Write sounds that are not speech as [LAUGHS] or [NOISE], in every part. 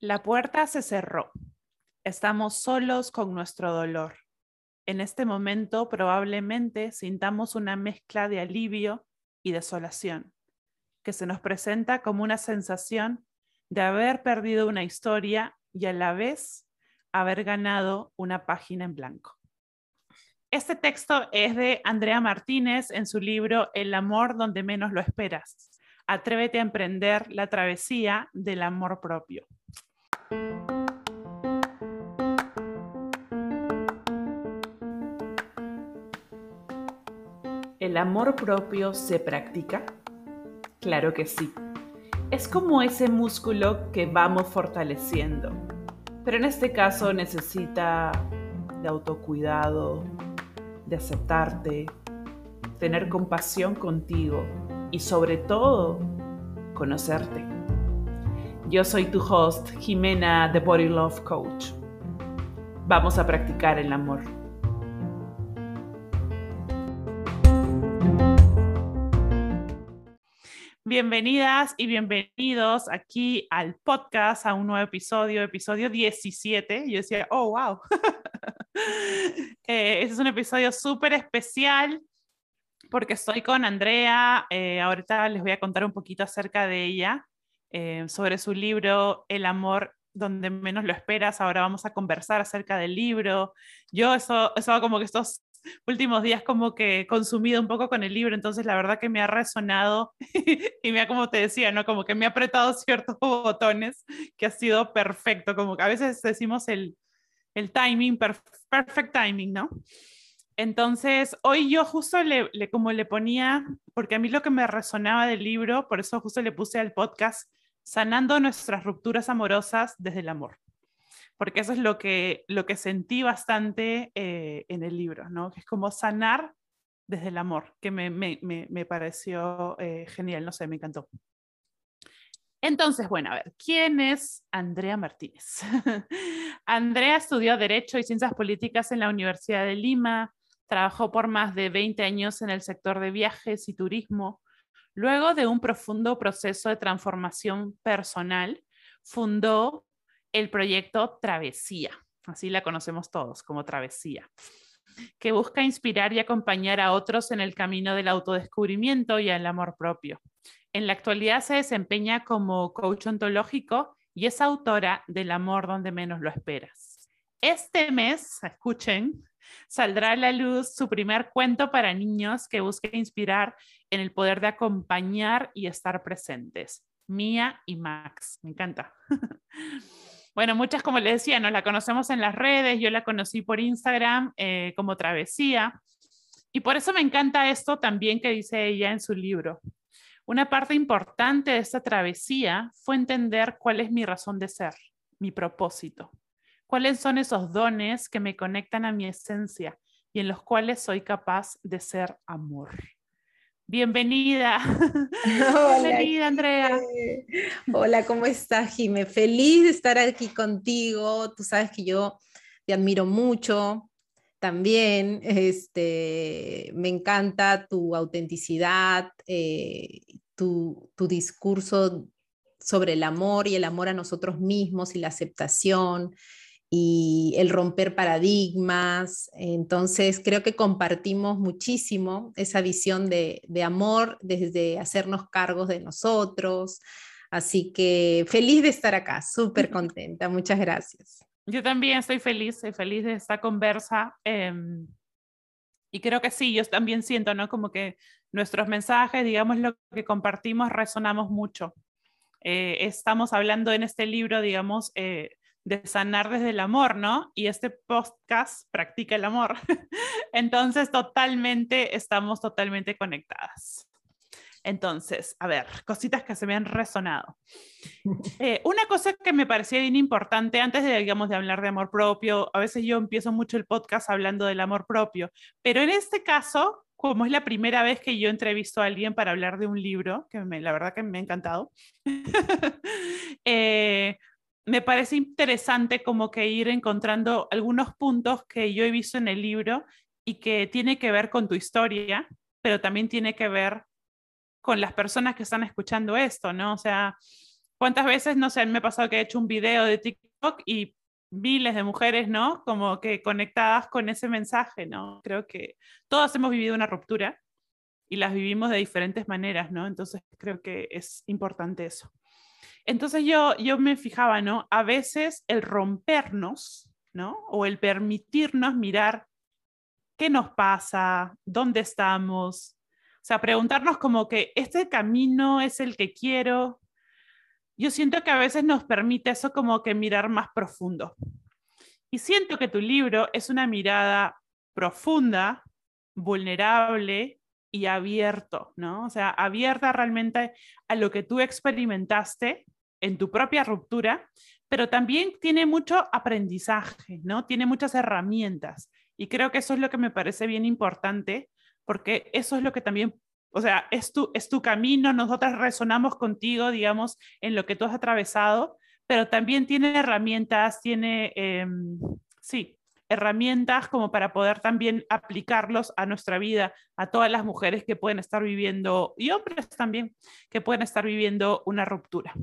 La puerta se cerró. Estamos solos con nuestro dolor. En este momento probablemente sintamos una mezcla de alivio y desolación, que se nos presenta como una sensación de haber perdido una historia y a la vez haber ganado una página en blanco. Este texto es de Andrea Martínez en su libro El amor donde menos lo esperas. Atrévete a emprender la travesía del amor propio. ¿El amor propio se practica? Claro que sí. Es como ese músculo que vamos fortaleciendo, pero en este caso necesita de autocuidado, de aceptarte, tener compasión contigo y sobre todo conocerte. Yo soy tu host, Jimena, The Body Love Coach. Vamos a practicar el amor. Bienvenidas y bienvenidos aquí al podcast, a un nuevo episodio, episodio 17. Yo decía, oh, wow. [LAUGHS] eh, este es un episodio súper especial porque estoy con Andrea. Eh, ahorita les voy a contar un poquito acerca de ella. Eh, sobre su libro El amor donde menos lo esperas. Ahora vamos a conversar acerca del libro. Yo eso, eso como que estos [LAUGHS] últimos días como que consumido un poco con el libro, entonces la verdad que me ha resonado [LAUGHS] y me ha, como te decía, ¿no? Como que me ha apretado [LAUGHS] ciertos botones que ha sido perfecto, como que a veces decimos el, el timing, perfect timing, ¿no? Entonces, hoy yo justo le, como le ponía, porque a mí lo que me resonaba del libro, por eso justo le puse al podcast, sanando nuestras rupturas amorosas desde el amor. Porque eso es lo que, lo que sentí bastante eh, en el libro, ¿no? Que es como sanar desde el amor, que me, me, me pareció eh, genial, no sé, me encantó. Entonces, bueno, a ver, ¿quién es Andrea Martínez? [LAUGHS] Andrea estudió Derecho y Ciencias Políticas en la Universidad de Lima, trabajó por más de 20 años en el sector de viajes y turismo, Luego de un profundo proceso de transformación personal, fundó el proyecto Travesía, así la conocemos todos como Travesía, que busca inspirar y acompañar a otros en el camino del autodescubrimiento y el amor propio. En la actualidad se desempeña como coach ontológico y es autora del amor donde menos lo esperas. Este mes, escuchen, saldrá a la luz su primer cuento para niños que busca inspirar en el poder de acompañar y estar presentes. Mía y Max, me encanta. [LAUGHS] Bueno, muchas, como les decía, nos la conocemos en las redes, yo la conocí por Instagram eh, como Travesía, y por eso me encanta esto también que dice ella en su libro. Una parte importante de esta travesía fue entender cuál es mi razón de ser, mi propósito cuáles son esos dones que me conectan a mi esencia y en los cuales soy capaz de ser amor. Bienvenida. [LAUGHS] [LAUGHS] Bienvenida, Andrea. Hola, ¿cómo estás, Jime? Feliz de estar aquí contigo. Tú sabes que yo te admiro mucho. También este, me encanta tu autenticidad, eh, tu, tu discurso sobre el amor y el amor a nosotros mismos y la aceptación y el romper paradigmas. Entonces, creo que compartimos muchísimo esa visión de, amor desde hacernos cargos de nosotros. Así que feliz de estar acá, súper [LAUGHS] contenta. Muchas gracias. Yo también estoy feliz, estoy feliz de esta conversa. Em, y creo que sí, yo también siento, ¿no? Como que nuestros mensajes, digamos, lo que compartimos, resonamos mucho. Eh, estamos hablando en este libro, digamos, eh, de sanar desde el amor, ¿no? Y este podcast practica el amor. [LAUGHS] Entonces, totalmente, estamos totalmente conectadas. Entonces, a ver, cositas que se me han resonado. [LAUGHS] Eh, una cosa que me parecía bien importante antes de, digamos, de hablar de amor propio, a veces yo empiezo mucho el podcast hablando del amor propio, pero en este caso, como es la primera vez que yo entrevisto a alguien para hablar de un libro, que me, la verdad que me ha encantado, [LAUGHS] eh, me parece interesante como que ir encontrando algunos puntos que yo he visto en el libro y que tiene que ver con tu historia, pero también tiene que ver con las personas que están escuchando esto, ¿no? O sea, ¿Cuántas veces, no sé, me ha pasado que he hecho un video de TikTok y miles de mujeres, ¿no? Como que conectadas con ese mensaje, ¿no? Creo que todas hemos vivido una ruptura y las vivimos de diferentes maneras, ¿no? Entonces creo que es importante eso. Entonces yo, yo me fijaba, ¿no? A veces el rompernos, ¿no? O el permitirnos mirar qué nos pasa, dónde estamos. O sea, preguntarnos como que este camino es el que quiero, yo siento que a veces nos permite eso como que mirar más profundo. Y siento que tu libro es una mirada profunda, vulnerable y abierto, ¿no? O sea, abierta realmente a lo que tú experimentaste en tu propia ruptura, pero también tiene mucho aprendizaje, ¿no? Tiene muchas herramientas. Y creo que eso es lo que me parece bien importante, porque eso es lo que también o sea, es tu, es tu camino, nosotras resonamos contigo, digamos, en lo que tú has atravesado, pero también tiene herramientas, tiene, em, sí, herramientas como para poder también aplicarlos a nuestra vida, a todas las mujeres que pueden estar viviendo, y hombres también, que pueden estar viviendo una ruptura.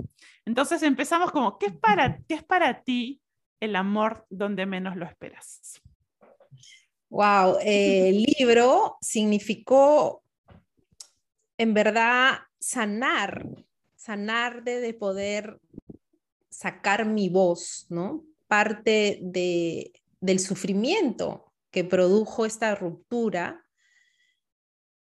Entonces empezamos como, ¿qué es para, qué es para ti el amor donde menos lo esperas? Wow, el libro significó en verdad sanar, sanar de, poder sacar mi voz, ¿no? Parte de, del sufrimiento que produjo esta ruptura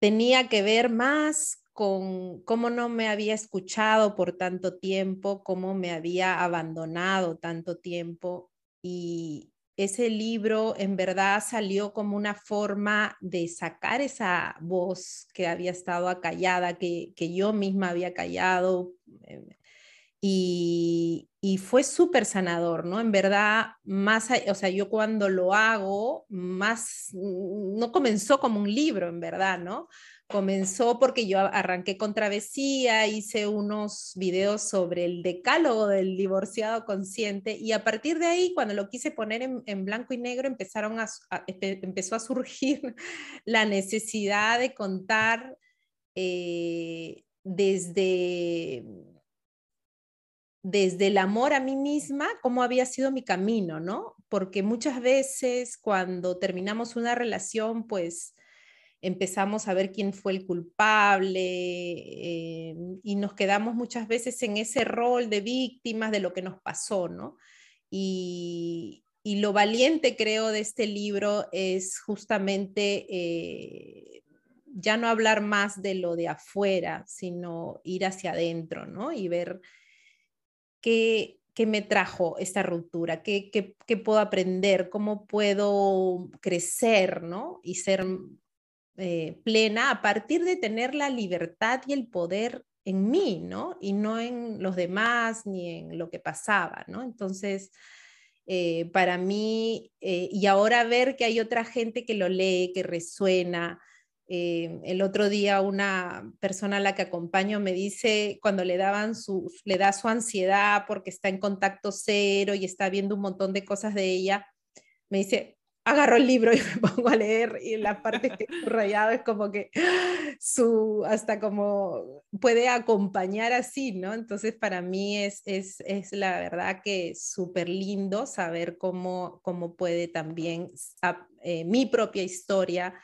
tenía que ver más con cómo no me había escuchado por tanto tiempo, cómo me había abandonado tanto tiempo y, ese libro en verdad salió como una forma de sacar esa voz que había estado acallada, que, que yo misma había callado. Y, fue súper sanador, ¿no? En verdad, más, o sea, yo cuando lo hago, más, no comenzó como un libro, en verdad, ¿no? comenzó porque yo arranqué con travesía, hice unos videos sobre el decálogo del divorciado consciente y a partir de ahí, cuando lo quise poner en, blanco y negro, empezaron a, empezó a surgir [LAUGHS] la necesidad de contar eh, desde desde el amor a mí misma, cómo había sido mi camino, ¿no? Porque muchas veces cuando terminamos una relación, pues empezamos a ver quién fue el culpable eh, y nos quedamos muchas veces en ese rol de víctimas de lo que nos pasó, ¿no? Y, lo valiente, creo, de este libro es justamente eh, ya no hablar más de lo de afuera, sino ir hacia adentro, ¿no? Y ver qué, me trajo esta ruptura, qué, puedo aprender, cómo puedo crecer, ¿no? Y ser eh, plena a partir de tener la libertad y el poder en mí, ¿no? Y no en los demás ni en lo que pasaba, ¿no? Entonces, eh, para mí, eh, y ahora ver que hay otra gente que lo lee, que resuena. El otro día una persona a la que acompaño me dice cuando le daban su, le da su ansiedad porque está en contacto cero y está viendo un montón de cosas de ella, me dice, agarro el libro y [LAUGHS] me pongo a leer y la parte que he rayado es como que [GASPS] su, hasta como puede acompañar así, ¿no? Entonces para mí es, es, es la verdad que súper lindo saber cómo, cómo puede también eh, mi propia historia,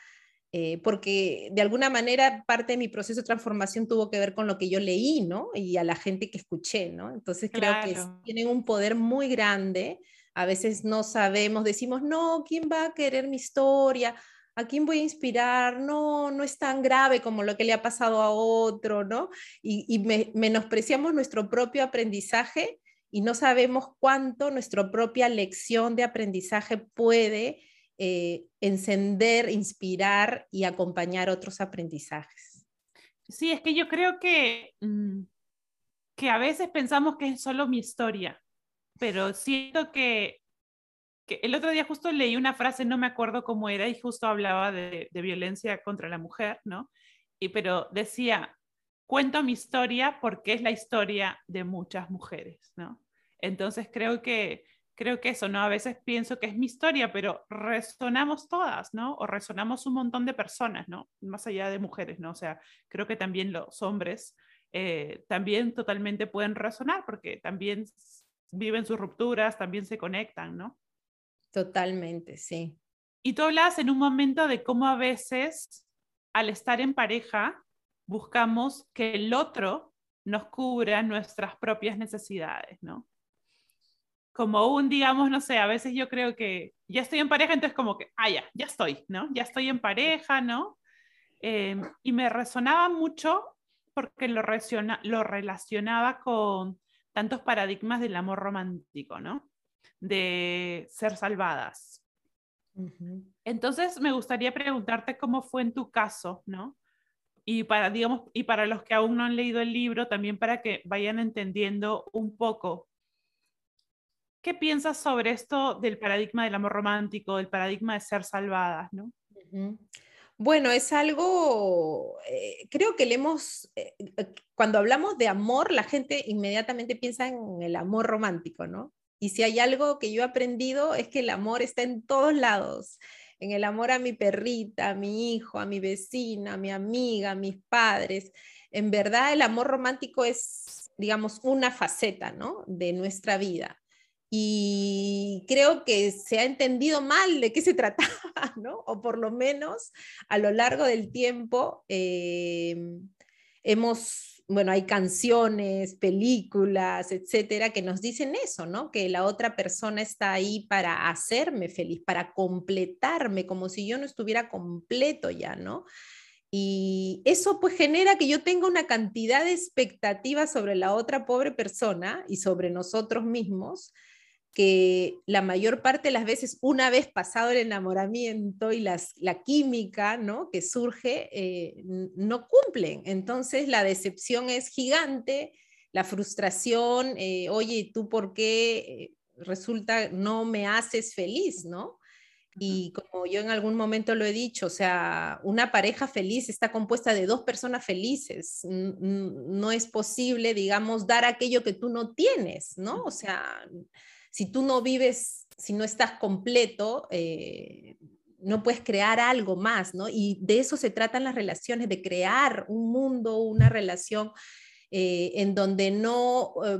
eh, porque de alguna manera parte de mi proceso de transformación tuvo que ver con lo que yo leí, ¿no? Y a la gente que escuché, ¿no? Entonces creo que tienen un poder muy grande a veces no sabemos, decimos, no, ¿quién va a querer mi historia? ¿A quién voy a inspirar? No, no es tan grave como lo que le ha pasado a otro, ¿no? Y, menospreciamos nuestro propio aprendizaje y no sabemos cuánto nuestra propia lección de aprendizaje puede eh, encender, inspirar y acompañar otros aprendizajes. Sí, es que yo creo que, mm, que a veces pensamos que es solo mi historia pero siento que, el otro día justo leí una frase, no me acuerdo cómo era, y justo hablaba de, violencia contra la mujer, ¿no? Y, pero decía, cuento mi historia porque es la historia de muchas mujeres, ¿no? Entonces creo que, creo que eso, ¿no? A veces pienso que es mi historia, pero resonamos todas, ¿no? O resonamos un montón de personas, ¿no? Más allá de mujeres, ¿no? O sea, creo que también los hombres eh, también totalmente pueden resonar porque también viven sus rupturas, también se conectan, ¿no? Totalmente, sí. Y tú hablas en un momento de cómo a veces al estar en pareja buscamos que el otro nos cubra nuestras propias necesidades, ¿no? Como un, digamos, no sé, a veces yo creo que ya estoy en pareja, entonces como que, ah, ya, ya estoy, ¿no? Ya estoy en pareja, ¿no? Em, y me resonaba mucho porque lo, lo relacionaba con tantos paradigmas del amor romántico, ¿no? De ser salvadas. Entonces, me gustaría preguntarte cómo fue en tu caso, ¿no? Y para, digamos, y para los que aún no han leído el libro, también para que vayan entendiendo un poco. ¿Qué piensas sobre esto del paradigma del amor romántico, del paradigma de ser salvadas, ¿no? Bueno, es algo, eh, creo que le hemos, eh, eh, cuando hablamos de amor, la gente inmediatamente piensa en el amor romántico, ¿no? Y si hay algo que yo he aprendido es que el amor está en todos lados, en el amor a mi perrita, a mi hijo, a mi vecina, a mi amiga, a mis padres. En verdad, el amor romántico es, digamos, una faceta, ¿no? De nuestra vida y creo que se ha entendido mal de qué se [LAUGHS] trataba, ¿no? O por lo menos a lo largo del tiempo eh, hemos, bueno, hay canciones, películas, etcétera, que nos dicen eso, ¿no? Que la otra persona está ahí para hacerme feliz, para completarme, como si yo no estuviera completo ya, ¿no? Y eso pues genera que yo tenga una cantidad de expectativas sobre la otra pobre persona y sobre nosotros mismos, que la mayor parte de las veces, una vez pasado el enamoramiento y las, la química ¿no? que surge, eh, no cumplen. Entonces la decepción es gigante, la frustración, eh, oye, ¿tú por qué eh, resulta no me haces feliz? ¿no? Y como yo en algún momento lo he dicho, o sea, una pareja feliz está compuesta de dos personas felices. No es posible, digamos, dar aquello que tú no tienes, ¿no? O sea, si tú no vives, si no estás completo, eh, no puedes crear algo más, ¿no? Y de eso se tratan las relaciones, de crear un mundo, una relación eh, en donde no... Eh,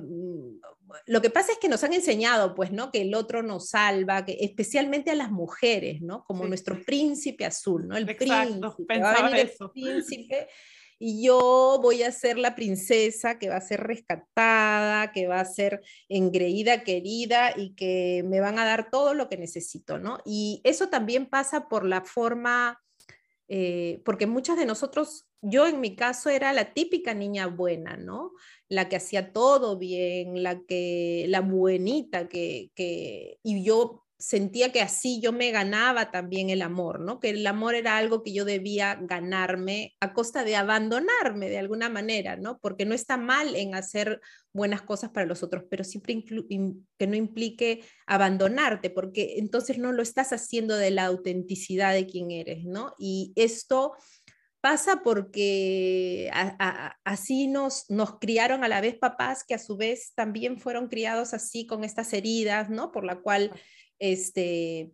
lo que pasa es que nos han enseñado, pues, ¿no? Que el otro nos salva, que especialmente a las mujeres, ¿no? Como nuestro príncipe azul, ¿no? El Exacto, príncipe, eso. El príncipe y yo voy a ser la princesa que va a ser rescatada, que va a ser engreída, querida y que me van a dar todo lo que necesito, ¿no? Y eso también pasa por la forma, eh, porque muchas de nosotros, yo en mi caso era la típica niña buena, ¿no? La que hacía todo bien, la que, la buenita, que, que y yo sentía que así yo me ganaba también el amor, ¿no? Que el amor era algo que yo debía ganarme a costa de abandonarme de alguna manera, ¿no? Porque no está mal en hacer buenas cosas para los otros, pero siempre que no implique abandonarte, porque entonces no lo estás haciendo de la autenticidad de quien eres, ¿no? Y esto pasa porque así nos, nos criaron a la vez papás que a su vez también fueron criados así con estas heridas, ¿no? Por la cual este,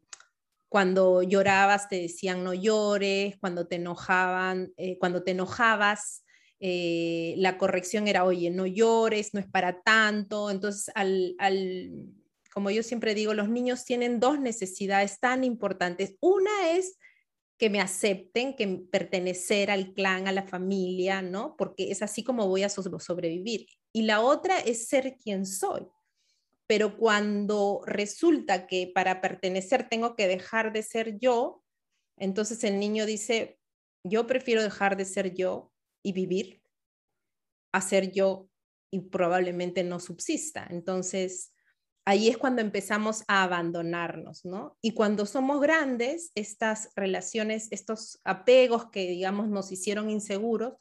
cuando llorabas te decían no llores, cuando te enojaban, eh, cuando te enojabas, eh, la corrección era, oye, no llores, no es para tanto. Entonces, al, como yo siempre digo, los niños tienen dos necesidades tan importantes. Una es que me acepten, que pertenecer al clan, a la familia, ¿no? Porque es así como voy a sobrevivir. Y la otra es ser quien soy pero cuando resulta que para pertenecer tengo que dejar de ser yo, entonces el niño dice, yo prefiero dejar de ser yo y vivir a ser yo y probablemente no subsista. Entonces, ahí es cuando empezamos a abandonarnos, ¿no? Y cuando somos grandes, estas relaciones, estos apegos que, digamos, nos hicieron inseguros,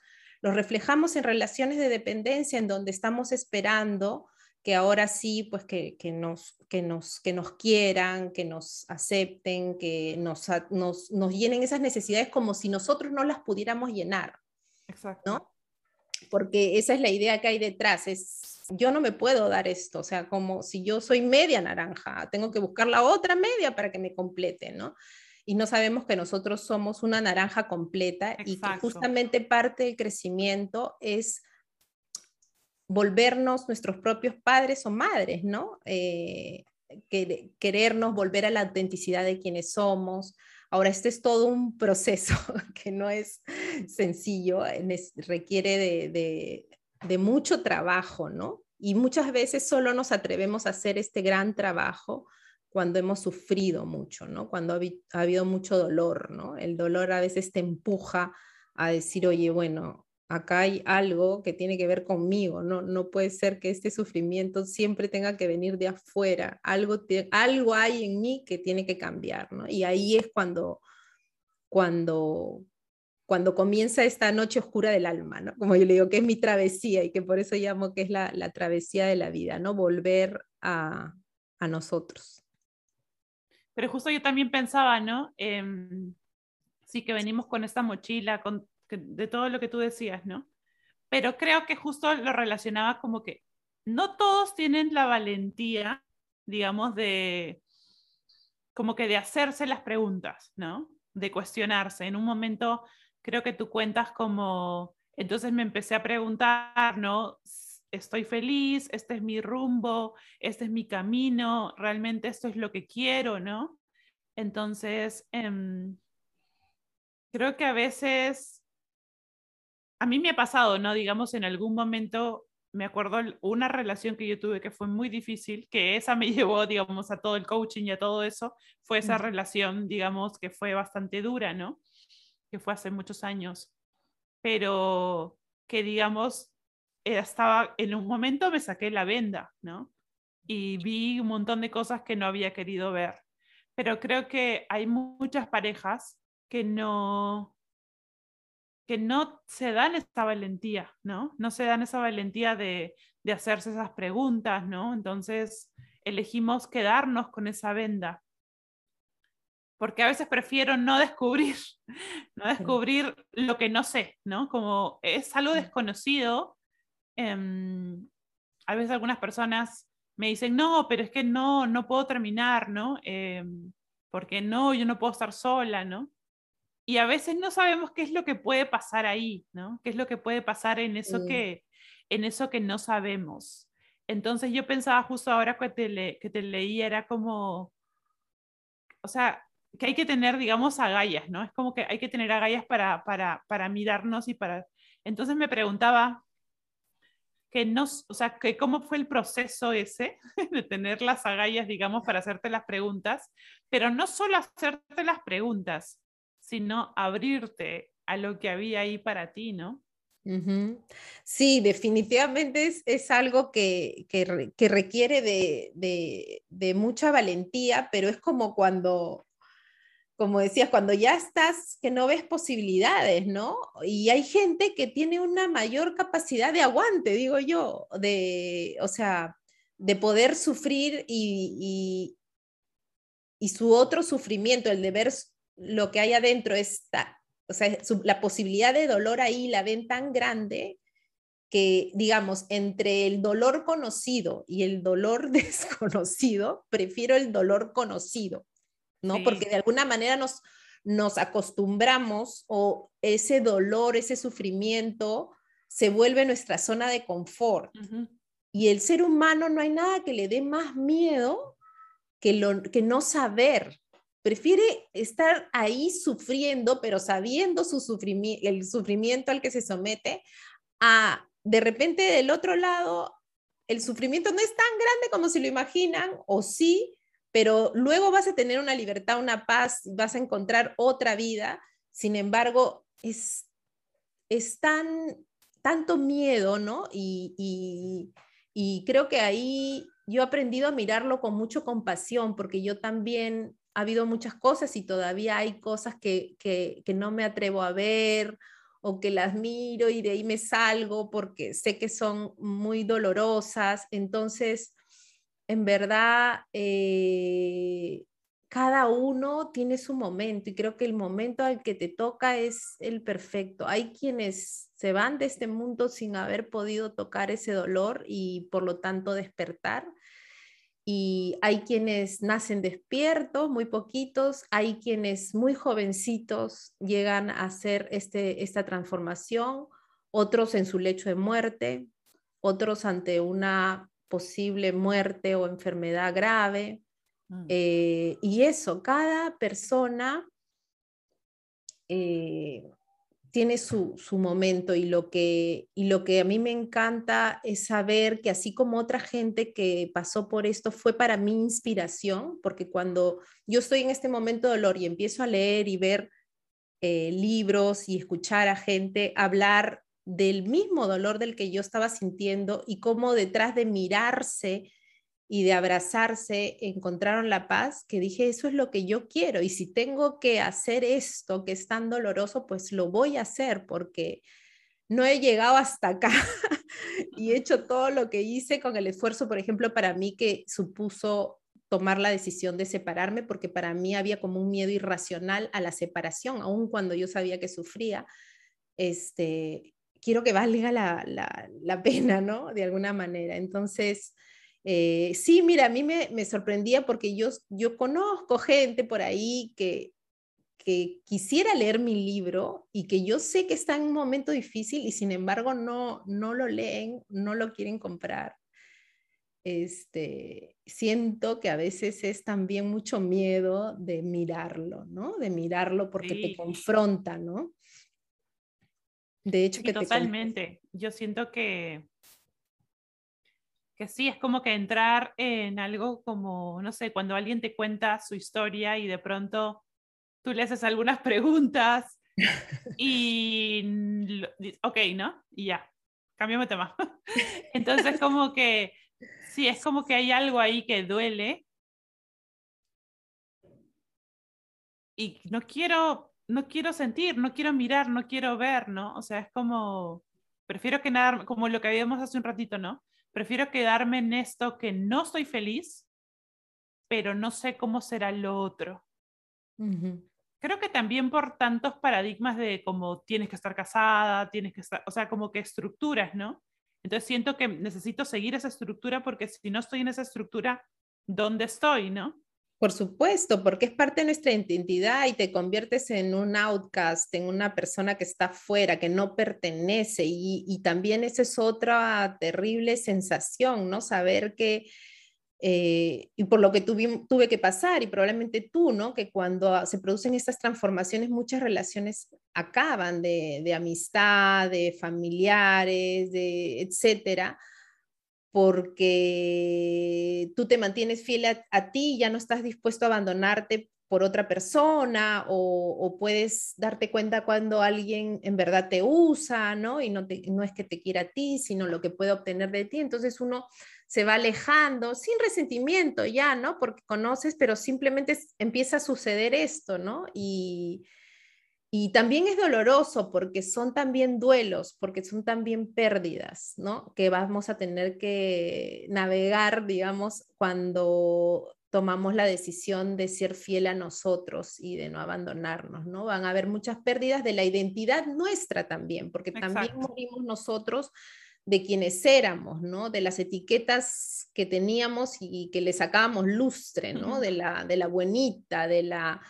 los reflejamos en relaciones de dependencia en donde estamos esperando que ahora sí, pues que, nos, que, nos, que nos quieran, que nos acepten, que nos, nos, nos, llenen esas necesidades como si nosotros no las pudiéramos llenar. Exacto. ¿no? Porque esa es la idea que hay detrás, es yo no me puedo dar esto, o sea, como si yo soy media naranja, tengo que buscar la otra media para que me complete, ¿no? Y no sabemos que nosotros somos una naranja completa y que justamente parte del crecimiento es volvernos nuestros propios padres o madres, ¿no? Eh, querernos volver a la autenticidad de quienes somos. Ahora, este es todo un proceso [LAUGHS] que no es sencillo, requiere de, de mucho trabajo, ¿no? Y muchas veces solo nos atrevemos a hacer este gran trabajo cuando hemos sufrido mucho, ¿no? Cuando ha, habido mucho dolor, ¿no? El dolor a veces te empuja a decir, oye, bueno, acá hay algo que tiene que ver conmigo, no, no puede ser que este sufrimiento siempre tenga que venir de afuera, algo, algo hay en mí que tiene que cambiar, ¿no? Y ahí es cuando, cuando, cuando comienza esta noche oscura del alma, ¿no? Como yo le digo, que es mi travesía y que por eso llamo que es la, la travesía de la vida, ¿no? Volver a, a nosotros. Pero justo yo también pensaba, ¿no? sí que venimos con esta mochila, con, de todo lo que tú decías, ¿no? Pero creo que justo lo relacionaba como que no todos tienen la valentía, digamos, de como que de hacerse las preguntas, ¿no? De cuestionarse. En un momento creo que tú cuentas como, entonces me empecé a preguntar, ¿no? Estoy feliz, este es mi rumbo, este es mi camino, realmente esto es lo que quiero, ¿no? Entonces, em, creo que a veces, a mí me ha pasado, ¿no? Digamos, en algún momento, me acuerdo una relación que yo tuve que fue muy difícil, que esa me [LAUGHS] llevó, digamos, a todo el coaching y a todo eso, fue esa relación, digamos, que fue bastante dura, ¿no? que fue hace muchos años, pero que digamos, estaba, en un momento me saqué la venda, ¿no? Y vi un montón de cosas que no había querido ver. Pero creo que hay muchas parejas que no, que no se dan esa valentía, ¿no? No se dan esa valentía de, de hacerse esas preguntas, ¿no? Entonces elegimos quedarnos con esa venda porque a veces prefiero no descubrir, [LAUGHS] no descubrir lo que no sé, ¿no? Como es algo desconocido. Em, a veces algunas personas me dicen, no, pero es que no, no puedo terminar, ¿no? Em, porque no, yo no puedo estar sola, ¿no? Y a veces no sabemos qué es lo que puede pasar ahí, ¿no? ¿Qué es lo que puede pasar en eso, que, en eso que no sabemos? Entonces yo pensaba justo ahora que te, que te leí, era como, o sea, que hay que tener, digamos, agallas, ¿no? Es como que hay que tener agallas para, para, para mirarnos y para... Entonces me preguntaba que no, o sea, que cómo fue el proceso ese [LAUGHS] de tener las agallas, digamos, para hacerte las preguntas, pero no solo hacerte las preguntas, sino abrirte a lo que había ahí para ti, ¿no? Sí, definitivamente es, es algo que, que, que requiere de, de, de, mucha valentía, pero es como cuando como decías, cuando ya estás, que no ves posibilidades, ¿no? Y hay gente que tiene una mayor capacidad de aguante, digo yo, de, o sea, de poder sufrir y, y, su otro sufrimiento, el de ver lo que hay adentro, está, o sea, la posibilidad de dolor ahí la ven tan grande que, digamos, entre el dolor conocido y el dolor [LAUGHS] desconocido, prefiero el dolor conocido ¿no? Porque de alguna manera nos, nos acostumbramos o ese dolor, ese sufrimiento se vuelve nuestra zona de confort. Y el ser humano no hay nada que le dé más miedo que, lo, que no saber. Prefiere estar ahí sufriendo, pero sabiendo su sufrimiento, el sufrimiento al que se somete, a de repente del otro lado, el sufrimiento no es tan grande como se lo imaginan, o sí, pero luego vas a tener una libertad, una paz, vas a encontrar otra vida. Sin embargo, es, es tan, tanto miedo, ¿no? Y, creo que ahí yo he aprendido a mirarlo con mucha compasión, porque yo también ha habido muchas cosas y todavía hay cosas que, que, no me atrevo a ver o que las miro y de ahí me salgo porque sé que son muy dolorosas. Entonces, en verdad, eh, cada uno tiene su momento y creo que el momento al que te toca es el perfecto. Hay quienes se van de este mundo sin haber podido tocar ese dolor y por lo tanto despertar. Y hay quienes nacen despiertos, muy poquitos, hay quienes muy jovencitos llegan a hacer este, esta transformación, otros en su lecho de muerte, otros ante una posible muerte o enfermedad grave. Mm. Eh, y eso, cada persona eh, tiene su, momento y lo, que, y lo que a mí me encanta es saber que así como otra gente que pasó por esto fue para mí inspiración, porque cuando yo estoy en este momento de dolor y empiezo a leer y ver eh, libros y escuchar a gente hablar del mismo dolor del que yo estaba sintiendo y cómo detrás de mirarse y de abrazarse encontraron la paz, que dije, eso es lo que yo quiero. Y si tengo que hacer esto que es tan doloroso, pues lo voy a hacer porque no he llegado hasta acá [LAUGHS] y he hecho todo lo que hice con el esfuerzo, por ejemplo, para mí que supuso tomar la decisión de separarme, porque para mí había como un miedo irracional a la separación, aun cuando yo sabía que sufría. Este, quiero que valga la, la, la pena, ¿no? De alguna manera. Entonces, eh, sí, mira, a mí me, me, sorprendía porque yo, yo conozco gente por ahí que, que quisiera leer mi libro y que yo sé que está en un momento difícil y sin embargo no, no lo leen, no lo quieren comprar. Este, siento que a veces es también mucho miedo de mirarlo, ¿no? De mirarlo porque te confronta, ¿no? De hecho, que totalmente. Yo siento que que sí, es como que entrar en algo como, no sé, cuando alguien te cuenta su historia y de pronto tú le haces algunas [LAUGHS] preguntas y, ok, ¿no? Y ya, cambiamos tema. [LAUGHS] Entonces, como que, sí, es como que hay algo ahí que duele y no quiero, no quiero sentir, no quiero mirar, no quiero ver, ¿no? O sea, es como, prefiero que nada, como lo que habíamos hace un ratito, ¿no? Prefiero quedarme en esto que no estoy feliz, pero no sé cómo será lo otro. Creo que también por tantos paradigmas de como tienes que estar casada, tienes que estar, o sea, como que estructuras, ¿no? Entonces siento que necesito seguir esa estructura porque si no estoy en esa estructura, ¿dónde estoy, no? Por supuesto, porque es parte de nuestra identidad y te conviertes en un outcast, en una persona que está fuera, que no pertenece. Y, también esa es otra terrible sensación, ¿no? Saber que, eh, y por lo que tuve, que pasar, y probablemente tú, ¿no? Que cuando se producen estas transformaciones, muchas relaciones acaban de, de amistad, de familiares, de etcétera porque tú te mantienes fiel a, ti ya no estás dispuesto a abandonarte por otra persona o, puedes darte cuenta cuando alguien en verdad te usa, ¿no? Y no, no es que te quiera a ti, sino lo que puede obtener de ti. Entonces uno se va alejando sin resentimiento ya, ¿no? Porque conoces, pero simplemente empieza a suceder esto, ¿no? Y, y también es doloroso porque son también duelos, porque son también pérdidas, ¿no? Que vamos a tener que navegar, digamos, cuando tomamos la decisión de ser fiel a nosotros y de no abandonarnos, ¿no? Van a haber muchas pérdidas de la identidad nuestra también, porque también morimos nosotros de quienes éramos, ¿no? De las etiquetas que teníamos y que le sacábamos lustre, ¿no? De la, de la buenita, de la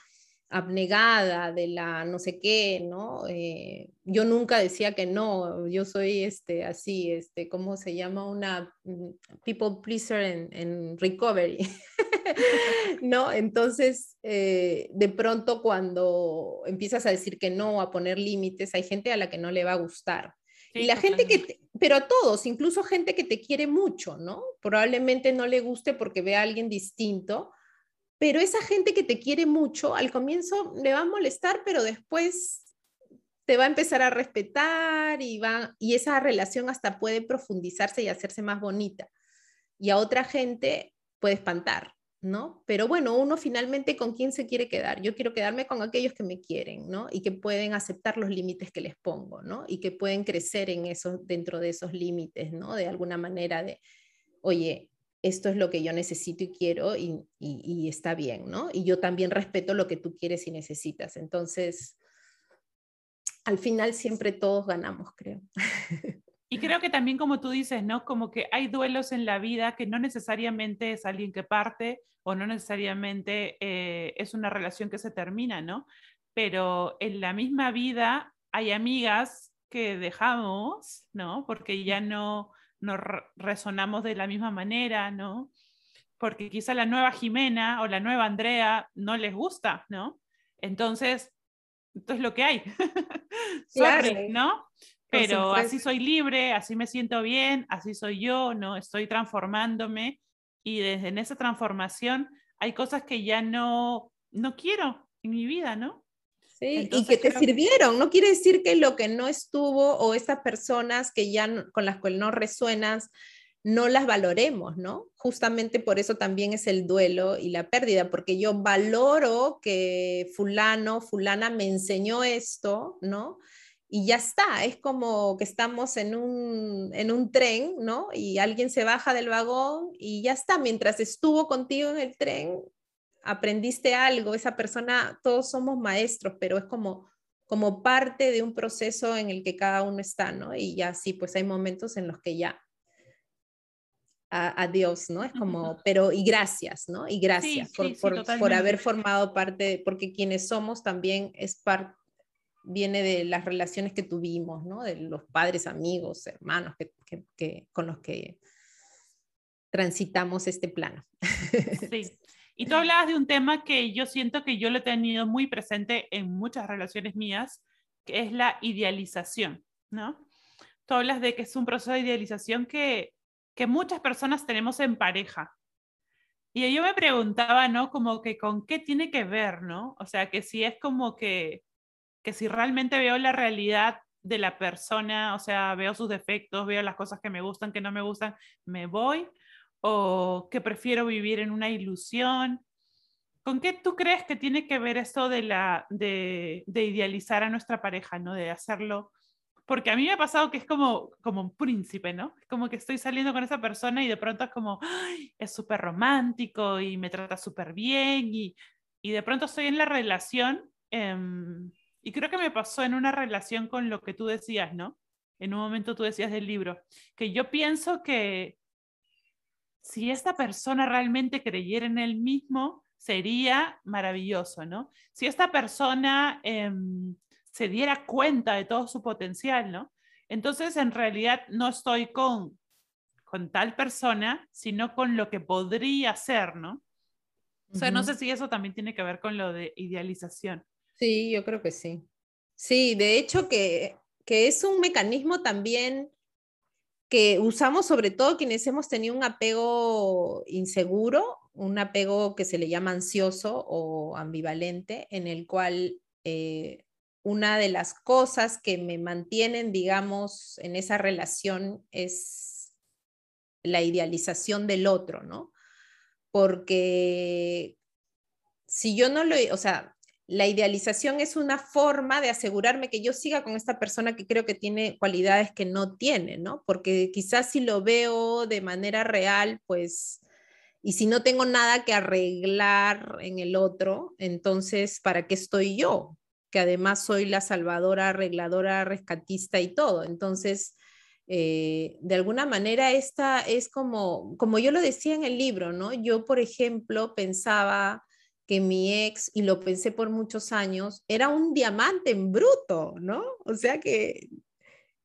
abnegada, de la no sé qué, ¿no? Eh, yo nunca decía que no, yo soy este, así, este, ¿cómo se llama? Una mm, people pleaser en, recovery, [LAUGHS] ¿no? Entonces, eh, de pronto cuando empiezas a decir que no, a poner límites, hay gente a la que no le va a gustar. y la gente que, pero a todos, incluso gente que te quiere mucho, ¿no? Probablemente no le guste porque ve a alguien distinto, pero esa gente que te quiere mucho, al comienzo le va a molestar, pero después te va a empezar a respetar y, va, y esa relación hasta puede profundizarse y hacerse más bonita. Y a otra gente puede espantar, ¿no? Pero bueno, uno finalmente con quién se quiere quedar. Yo quiero quedarme con aquellos que me quieren, ¿no? Y que pueden aceptar los límites que les pongo, ¿no? Y que pueden crecer en eso, dentro de esos límites, ¿no? De alguna manera de, oye, esto es lo que yo necesito y quiero y, está bien, ¿no? Y yo también respeto lo que tú quieres y necesitas. Entonces, al final siempre todos ganamos, creo. [LAUGHS] Y creo que también como tú dices, ¿no? Como que hay duelos en la vida que no necesariamente es alguien que parte o no necesariamente eh, es una relación que se termina, ¿no? Pero en la misma vida hay amigas que dejamos, ¿no? Porque ya no, no resonamos de la misma manera, ¿no? Porque quizá la nueva Jimena o la nueva Andrea no les gusta, ¿no? Entonces, esto es lo que hay. [LAUGHS] Claro. ¿no? Pero así soy libre, así me siento bien, así soy yo, ¿no? Estoy transformándome y desde en esa transformación hay cosas que ya no, no quiero en mi vida, ¿no? Sí, y que te sirvieron. No quiere decir que lo que no estuvo o esas personas que ya con las cuales no resuenas, no las valoremos, ¿no? Justamente por eso también es el duelo y la pérdida, porque yo valoro que fulano, fulana me enseñó esto, ¿no? Y ya está, es como que estamos en un, en un tren, ¿no? Y alguien se baja del vagón y ya está, mientras estuvo contigo en el tren, aprendiste algo, esa persona, todos somos maestros, pero es como, como parte de un proceso en el que cada uno está, ¿no? Y ya sí, pues hay momentos en los que ya, adiós, ¿no? Es como, pero y gracias, ¿no? Y gracias por, por, por, haber formado parte, porque quienes somos también es parte viene de las relaciones que tuvimos, ¿no? De los padres, amigos, hermanos que, que, que, con los que transitamos este plano. Sí. [LAUGHS] Y tú hablabas de un tema que yo siento que yo lo he tenido muy presente en muchas relaciones mías, que es la idealización, ¿no? Tú hablas de que es un proceso de idealización que, que muchas personas tenemos en pareja. Y yo me preguntaba, ¿no? Como que con qué tiene que ver, ¿no? O sea, que si es como que, que si realmente veo la realidad de la persona, o sea, veo sus defectos, veo las cosas que me gustan, que no me gustan, me voy, o que prefiero vivir en una ilusión. ¿Con qué tú crees que tiene que ver esto de, la, de, idealizar a nuestra pareja, ¿no? De hacerlo. Porque a mí me ha pasado que es como, como un príncipe, ¿no? Es como que estoy saliendo con esa persona y de pronto es como, es súper romántico y me trata súper bien y, y, de pronto estoy en la relación. Em, y creo que me pasó en una relación con lo que tú decías, ¿no? En un momento tú decías del libro, que yo pienso que si esta persona realmente creyera en él mismo, sería maravilloso, ¿no? Si esta persona em, se diera cuenta de todo su potencial, ¿no? Entonces, en realidad, no estoy con, con tal persona, sino con lo que podría ser, ¿no? O sea, no sé si eso también tiene que ver con lo de idealización. Sí, yo creo que sí. Sí, de hecho que, que es un mecanismo también que usamos sobre todo quienes hemos tenido un apego inseguro, un apego que se le llama ansioso o ambivalente, en el cual eh, una de las cosas que me mantienen, digamos, en esa relación es la idealización del otro, ¿no? Porque si yo no lo, o sea, la idealización es una forma de asegurarme que yo siga con esta persona que creo que tiene cualidades que no tiene, ¿no? Porque quizás si lo veo de manera real, pues, y si no tengo nada que arreglar en el otro, entonces, ¿para qué estoy yo? Que además soy la salvadora, arregladora, rescatista y todo. Entonces, eh, de alguna manera, esta es como, como yo lo decía en el libro, ¿no? Yo, por ejemplo, pensaba que mi ex, y lo pensé por muchos años, era un diamante en bruto, ¿no? O sea que,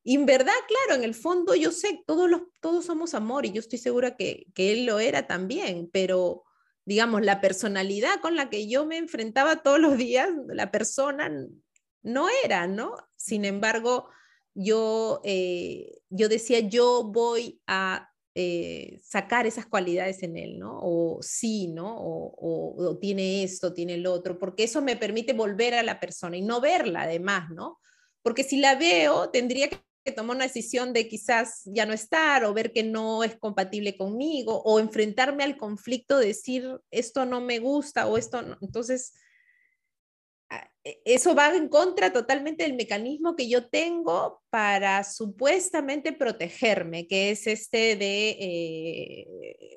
en verdad, claro, en el fondo yo sé, todos, los, todos somos amor y yo estoy segura que, que él lo era también, pero digamos, la personalidad con la que yo me enfrentaba todos los días, la persona no era, ¿no? Sin embargo, yo, eh, yo decía, yo voy a eh, sacar esas cualidades en él, ¿no? O sí, ¿no? O, tiene esto, tiene el otro, porque eso me permite volver a la persona y no verla además, ¿no? Porque si la veo, tendría que tomar una decisión de quizás ya no estar o ver que no es compatible conmigo o enfrentarme al conflicto, decir esto no me gusta o esto. Entonces, eso va en contra totalmente del mecanismo que yo tengo para supuestamente protegerme, que es este de eh,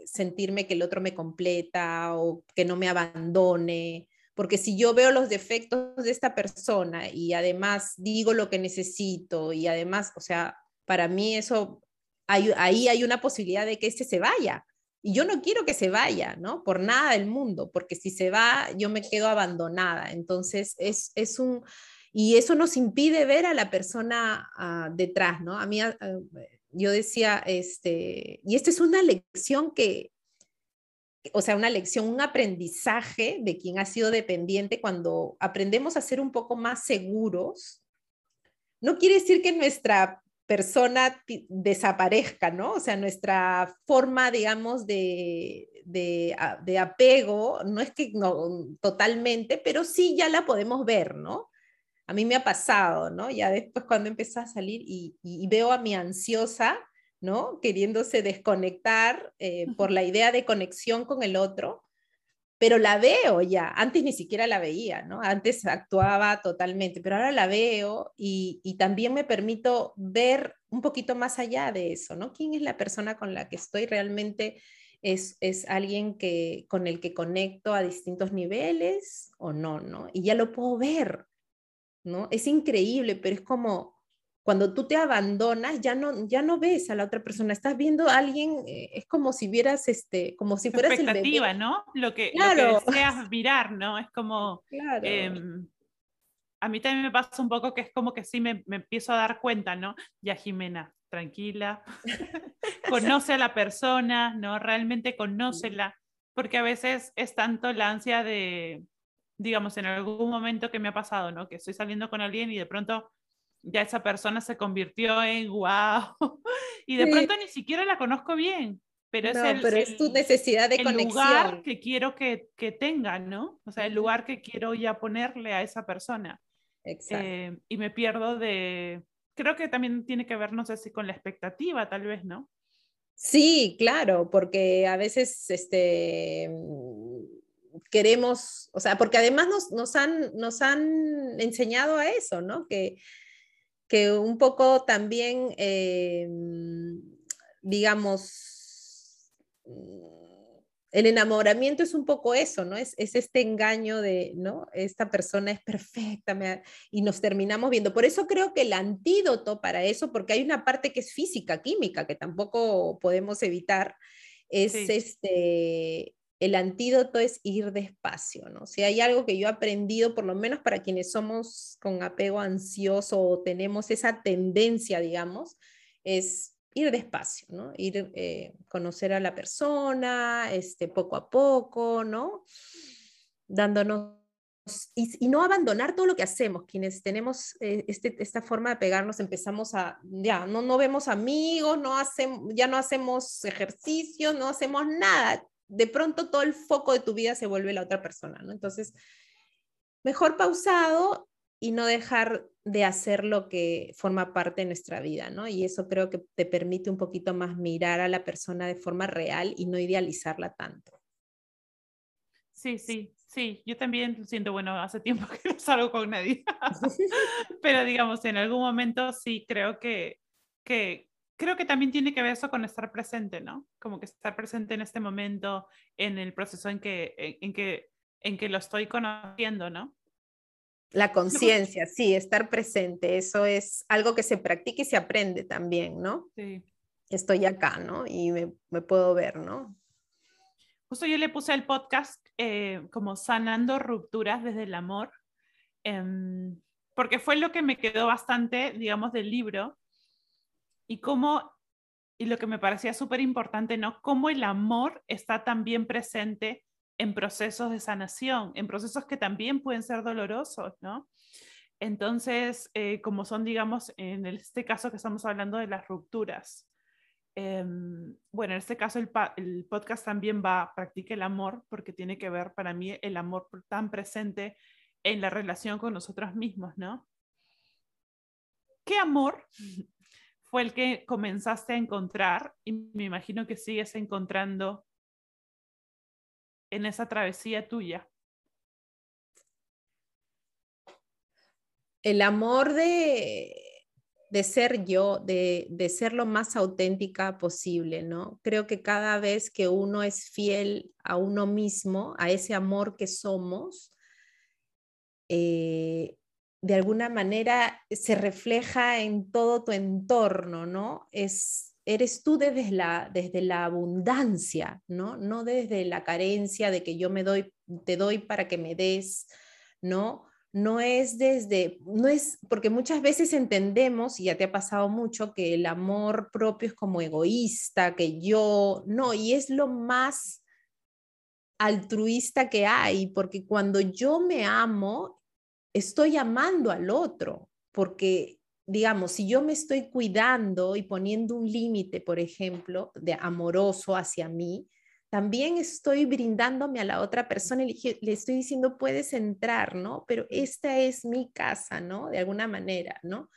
sentirme que el otro me completa o que no me abandone. Porque si yo veo los defectos de esta persona y además digo lo que necesito y además, o sea, para mí eso, ahí hay una posibilidad de que este se vaya y yo no quiero que se vaya, ¿no? Por nada del mundo, porque si se va, yo me quedo abandonada. Entonces, es, es un... Y eso nos impide ver a la persona ah, detrás, ¿no? A mí, ah, yo decía, este, y esta es una lección que, o sea, una lección, un aprendizaje de quien ha sido dependiente cuando aprendemos a ser un poco más seguros. No quiere decir que nuestra persona desaparezca, ¿no? O sea, nuestra forma, digamos, de, de, de apego, no es que no, totalmente, pero sí ya la podemos ver, ¿no? A mí me ha pasado, ¿no? Ya después cuando empecé a salir y, y veo a mi ansiosa, ¿no? Queriéndose desconectar eh, por la idea de conexión con el otro, pero la veo ya, antes ni siquiera la veía, ¿no? Antes actuaba totalmente, pero ahora la veo y, y, también me permito ver un poquito más allá de eso, ¿no? ¿Quién es la persona con la que estoy realmente? ¿Es, es alguien que, con el que conecto a distintos niveles o no, no? Y ya lo puedo ver, ¿no? Es increíble, pero es como, cuando tú te abandonas, ya no, ya no ves a la otra persona, estás viendo a alguien, eh, es como si vieras, este, como si fueras expectativa, el ¿no? Lo que, claro. lo que deseas mirar, ¿no? Es como... [LAUGHS] Claro. Eh, a mí también me pasa un poco que es como que sí me, me empiezo a dar cuenta, ¿no? Ya Jimena, tranquila, [LAUGHS] conoce a la persona, ¿no? Realmente conócela, porque a veces es tanto la ansia de, digamos, en algún momento que me ha pasado, ¿no? Que estoy saliendo con alguien y de pronto ya esa persona se convirtió en wow. [LAUGHS] Y de pronto ni siquiera la conozco bien, pero es, el, pero es tu necesidad de el conexión. lugar que quiero que, que tenga, ¿no? O sea, el lugar que quiero ya ponerle a esa persona. Exacto. Eh, y me pierdo de, creo que también tiene que ver, no sé si con la expectativa, tal vez, ¿no? Sí, claro, porque a veces este, queremos, o sea, porque además nos, nos, han, nos han enseñado a eso, ¿no? Que que un poco también, eh, digamos, el enamoramiento es un poco eso, ¿no? Es, es, este engaño de, ¿no? Esta persona es perfecta me, y nos terminamos viendo. Por eso creo que el antídoto para eso, porque hay una parte que es física, química, que tampoco podemos evitar, es sí. este, el antídoto es ir despacio, ¿no? Si hay algo que yo he aprendido, por lo menos para quienes somos con apego ansioso o tenemos esa tendencia, digamos, es ir despacio, ¿no? Ir eh, conocer a la persona, este, poco a poco, ¿no? Dándonos y, no abandonar todo lo que hacemos. Quienes tenemos eh, este, esta forma de pegarnos, empezamos a, ya, no, no vemos amigos, no ya no hacemos ejercicio, no hacemos nada de pronto todo el foco de tu vida se vuelve la otra persona, ¿no? Entonces, mejor pausado y no dejar de hacer lo que forma parte de nuestra vida, ¿no? Y eso creo que te permite un poquito más mirar a la persona de forma real y no idealizarla tanto. Sí, sí, sí, yo también siento, bueno, hace tiempo [LAUGHS] que no salgo con nadie, [LAUGHS] pero digamos, en algún momento sí creo que, que, creo que también tiene que ver eso con estar presente, ¿no? Como que estar presente en este momento, en el proceso en que, en, que, en que lo estoy conociendo, ¿no? La conciencia, sí, estar presente, eso es algo que se practica y se aprende también, ¿no? Sí. Estoy acá, ¿no? Y me, me puedo ver, ¿no? Justo yo le puse el podcast eh, como sanando rupturas desde el amor, eh, porque fue lo que me quedó bastante, digamos, del libro, y cómo, y lo que me parecía súper importante, ¿no? Cómo el amor está también presente en procesos de sanación, en procesos que también pueden ser dolorosos, ¿no? Entonces, eh, como son, digamos, en este caso que estamos hablando de las rupturas. Eh, bueno, en este caso el, el, podcast también va a practicar el amor porque tiene que ver para mí el amor tan presente en la relación con nosotros mismos, ¿no? ¿Qué amor fue el que comenzaste a encontrar y me imagino que sigues encontrando en esa travesía tuya? El amor de, de ser yo, de, de, ser lo más auténtica posible, ¿no? Creo que cada vez que uno es fiel a uno mismo, a ese amor que somos, eh, de alguna manera se refleja en todo tu entorno, ¿no? Es, eres tú desde la, desde la abundancia, ¿no? No desde la carencia de que yo me doy, te doy para que me des, ¿no? no es desde, no es, porque muchas veces entendemos, y ya te ha pasado mucho, que el amor propio es como egoísta, que yo, no, y es lo más altruista que hay, porque cuando yo me amo, estoy amando al otro, porque digamos, si yo me estoy cuidando y poniendo un límite, por ejemplo, de amoroso hacia mí, también estoy brindándome a la otra persona y le, estoy diciendo, puedes entrar, ¿no? Pero esta es mi casa, ¿no? De alguna manera, ¿no?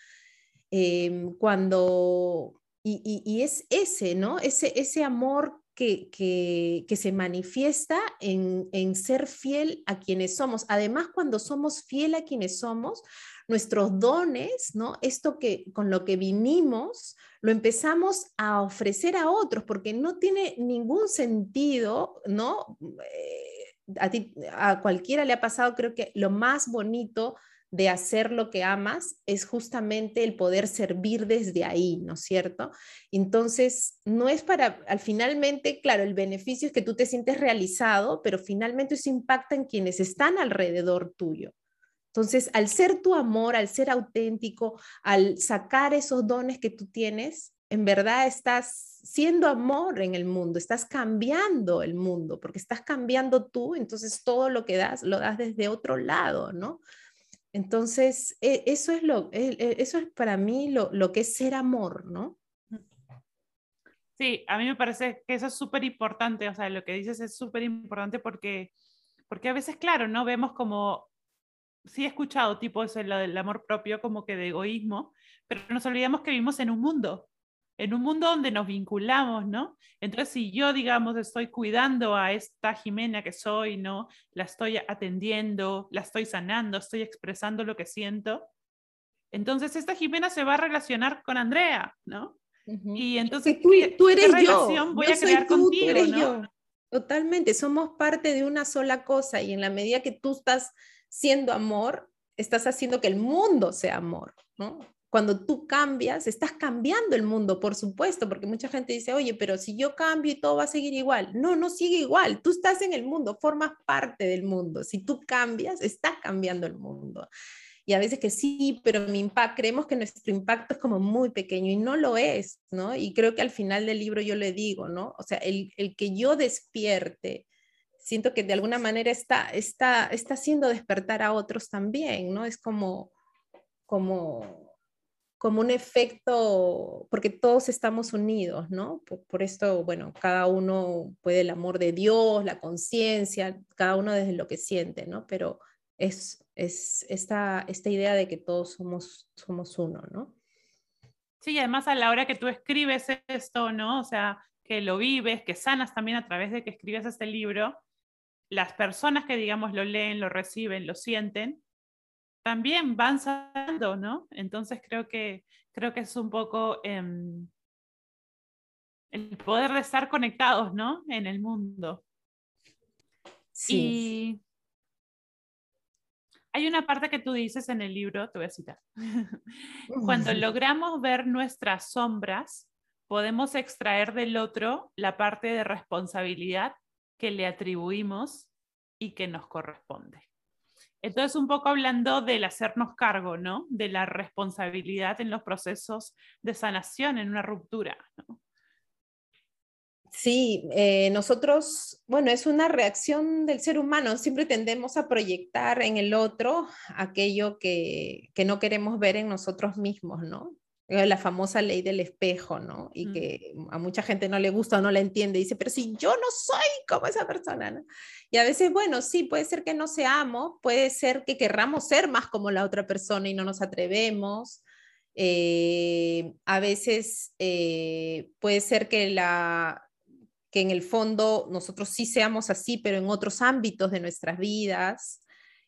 Em, cuando, y, es ese, ¿no? Ese, ese amor que, se manifiesta en, en ser fiel a quienes somos. Además, cuando somos fiel a quienes somos, nuestros dones, ¿no? Esto que con lo que vinimos, lo empezamos a ofrecer a otros, porque no tiene ningún sentido, ¿no? Eh, a, ti, a cualquiera le ha pasado, creo que lo más bonito de hacer lo que amas es justamente el poder servir desde ahí, ¿no es cierto? Entonces, no es para, al finalmente, claro, el beneficio es que tú te sientes realizado, pero finalmente eso impacta en quienes están alrededor tuyo. Entonces, al ser tu amor, al ser auténtico, al sacar esos dones que tú tienes, en verdad estás siendo amor en el mundo, estás cambiando el mundo, porque estás cambiando tú, entonces todo lo que das lo das desde otro lado, ¿no? Entonces, e, eso es, lo, e, e, eso es para mí lo, lo que es ser amor, ¿no? Sí, a mí me parece que eso es súper importante, o sea, lo que dices es súper importante porque, porque a veces, claro, ¿no? Vemos como sí he escuchado tipo eso, lo del amor propio como que de egoísmo, pero nos olvidamos que vivimos en un mundo, en un mundo donde nos vinculamos, ¿no? Entonces, si yo, digamos, estoy cuidando a esta Jimena que soy, ¿no? La estoy atendiendo, la estoy sanando, estoy expresando lo que siento, entonces esta Jimena se va a relacionar con Andrea, ¿no? Y entonces, tú, tú eres ¿qué yo. voy a crear contigo, ¿no? Totalmente, somos parte de una sola cosa y en la medida que tú estás siendo amor, estás haciendo que el mundo sea amor, ¿no? Cuando tú cambias, estás cambiando el mundo, por supuesto, porque mucha gente dice, oye, pero si yo cambio y todo va a seguir igual. No, no sigue igual. Tú estás en el mundo, formas parte del mundo. Si tú cambias, estás cambiando el mundo. Y a veces que sí, pero mi impacto, creemos que nuestro impacto es como muy pequeño y no lo es, ¿no? Y creo que al final del libro yo le digo, ¿no? O sea, el, el que yo despierte siento que de alguna manera está, está, está haciendo despertar a otros también, ¿no? Es como, como, como un efecto, porque todos estamos unidos, ¿no? Por, esto, bueno, cada uno puede el amor de Dios, la conciencia, cada uno desde lo que siente, ¿no? Pero es, es esta, esta idea de que todos somos, somos uno, ¿no? Sí, además a la hora que tú escribes esto, ¿no? O sea, que lo vives, que sanas también a través de que escribes este libro, las personas que, digamos, lo leen, lo reciben, lo sienten, también van sanando, ¿no? Entonces creo que, creo que es un poco em, el poder de estar conectados, ¿no? En el mundo. Sí. Y hay una parte que tú dices en el libro, te voy a citar. [LAUGHS] Cuando logramos ver nuestras sombras, podemos extraer del otro la parte de responsabilidad que le atribuimos y que nos corresponde. Entonces, un poco hablando del hacernos cargo, ¿no? De la responsabilidad en los procesos de sanación, en una ruptura. Sí, eh, nosotros, bueno, es una reacción del ser humano. Siempre tendemos a proyectar en el otro aquello que, que no queremos ver en nosotros mismos, ¿no? Eh, la famosa ley del espejo, ¿no? Y que a mucha gente no le gusta o no la entiende, dice, pero si yo no soy como esa persona, ¿no? Y a veces, bueno, sí, puede ser que no seamos, puede ser que querramos ser más como la otra persona y no nos atrevemos. Eh, a veces eh, puede ser que, la, que en el fondo nosotros sí seamos así, pero en otros ámbitos de nuestras vidas.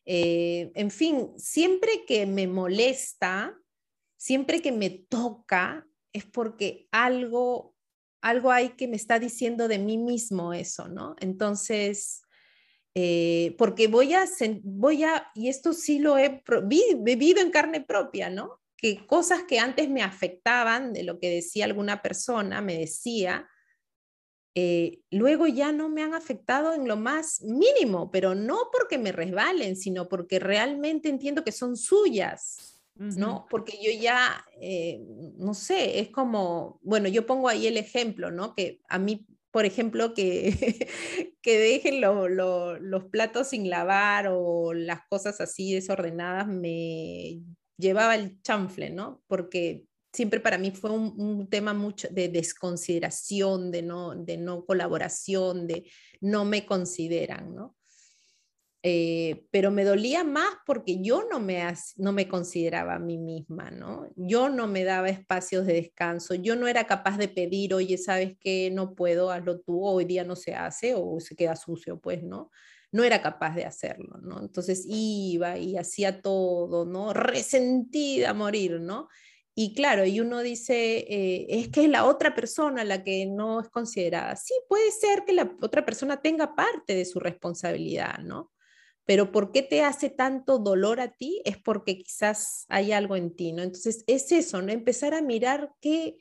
en fin, siempre que me molesta, siempre que me toca es porque algo, algo hay que me está diciendo de mí mismo eso, ¿no? Entonces, eh, porque voy a, voy a, y esto sí lo he vivido en carne propia, ¿no? Que cosas que antes me afectaban de lo que decía alguna persona, me decía, eh, luego ya no me han afectado en lo más mínimo, pero no porque me resbalen, sino porque realmente entiendo que son suyas, ¿no? Porque yo ya, eh, no sé, es como, bueno, yo pongo ahí el ejemplo, ¿no? Que a mí, por ejemplo, que, [LAUGHS] que dejen los platos sin lavar o las cosas así desordenadas me llevaba el chanfle, ¿no? Porque siempre para mí fue un, tema mucho de desconsideración, de no, de no colaboración, de no me consideran, ¿no? Eh, pero me dolía más porque yo no me, no me consideraba a mí misma, ¿no? Yo no me daba espacios de descanso, yo no era capaz de pedir, oye, ¿sabes qué? No puedo, hazlo tú, hoy día no se hace o se queda sucio, pues, ¿no? No era capaz de hacerlo, ¿no? Entonces iba y hacía todo, ¿no? Resentida a morir, ¿no? Y claro, y uno dice, eh, es que es la otra persona la que no es considerada. Sí, puede ser que la otra persona tenga parte de su responsabilidad, ¿no? Pero ¿por qué te hace tanto dolor a ti? Es porque quizás hay algo en ti, ¿no? Entonces es eso, ¿no? Empezar a mirar qué,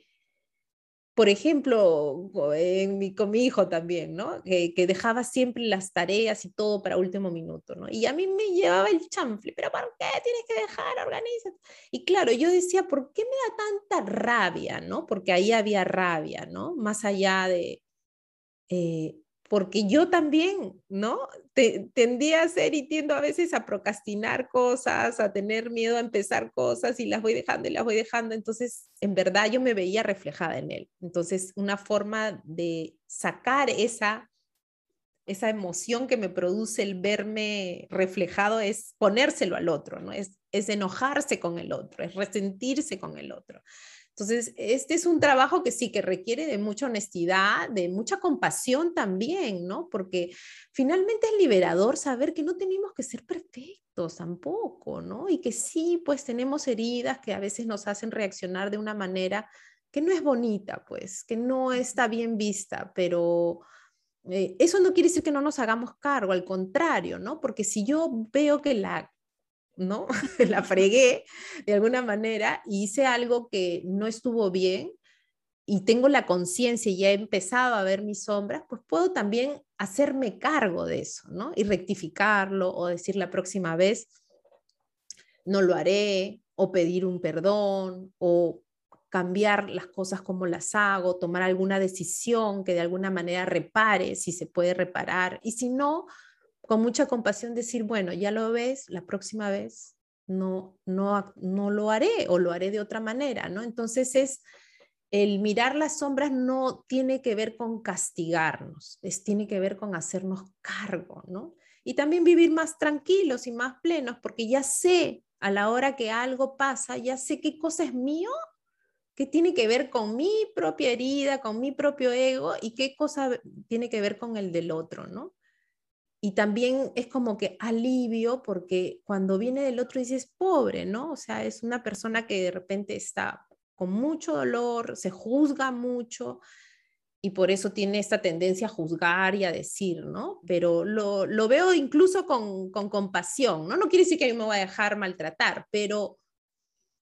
por ejemplo, con mi hijo también, ¿no? Que, dejaba siempre las tareas y todo para último minuto, ¿no? Y a mí me llevaba el chanfle, pero ¿por qué tienes que dejar? Organiza. Y claro, yo decía, ¿por qué me da tanta rabia, ¿no? Porque ahí había rabia, ¿no? Más allá de... Eh, porque yo también, ¿no? tendía a ser y tiendo a veces a procrastinar cosas, a tener miedo a empezar cosas y las voy dejando y las voy dejando. Entonces, en verdad yo me veía reflejada en él. Entonces, una forma de sacar esa, esa emoción que me produce el verme reflejado es ponérselo al otro, ¿no? Es, es enojarse con el otro, es resentirse con el otro. Entonces, este es un trabajo que sí, que requiere de mucha honestidad, de mucha compasión también, ¿no? Porque finalmente es liberador saber que no tenemos que ser perfectos tampoco, ¿no? Y que sí, pues tenemos heridas que a veces nos hacen reaccionar de una manera que no es bonita, pues, que no está bien vista, pero... Eh, eso no quiere decir que no nos hagamos cargo, al contrario, ¿no? Porque si yo veo que la ¿no? [LAUGHS] la fregué de alguna manera y hice algo que no estuvo bien y tengo la conciencia y ya he empezado a ver mis sombras, pues puedo también hacerme cargo de eso, ¿no? Y rectificarlo o decir la próxima vez, no lo haré, o pedir un perdón, o cambiar las cosas como las hago, tomar alguna decisión que de alguna manera repare, si se puede reparar, y si no, con mucha compasión decir, bueno, ya lo ves, la próxima vez no, no, no lo haré o lo haré de otra manera, ¿no? Entonces es el mirar las sombras no tiene que ver con castigarnos, es, tiene que ver con hacernos cargo, ¿no? Y también vivir más tranquilos y más plenos, porque ya sé a la hora que algo pasa, ya sé qué cosa es mío, qué tiene que ver con mi propia herida, con mi propio ego y qué cosa tiene que ver con el del otro, ¿no? Y también es como que alivio porque cuando viene del otro dices, pobre, ¿no? O sea, es una persona que de repente está con mucho dolor, se juzga mucho y por eso tiene esta tendencia a juzgar y a decir, ¿no? Pero lo, lo veo incluso con, con, compasión, ¿no? No quiere decir que yo me voy a dejar maltratar, pero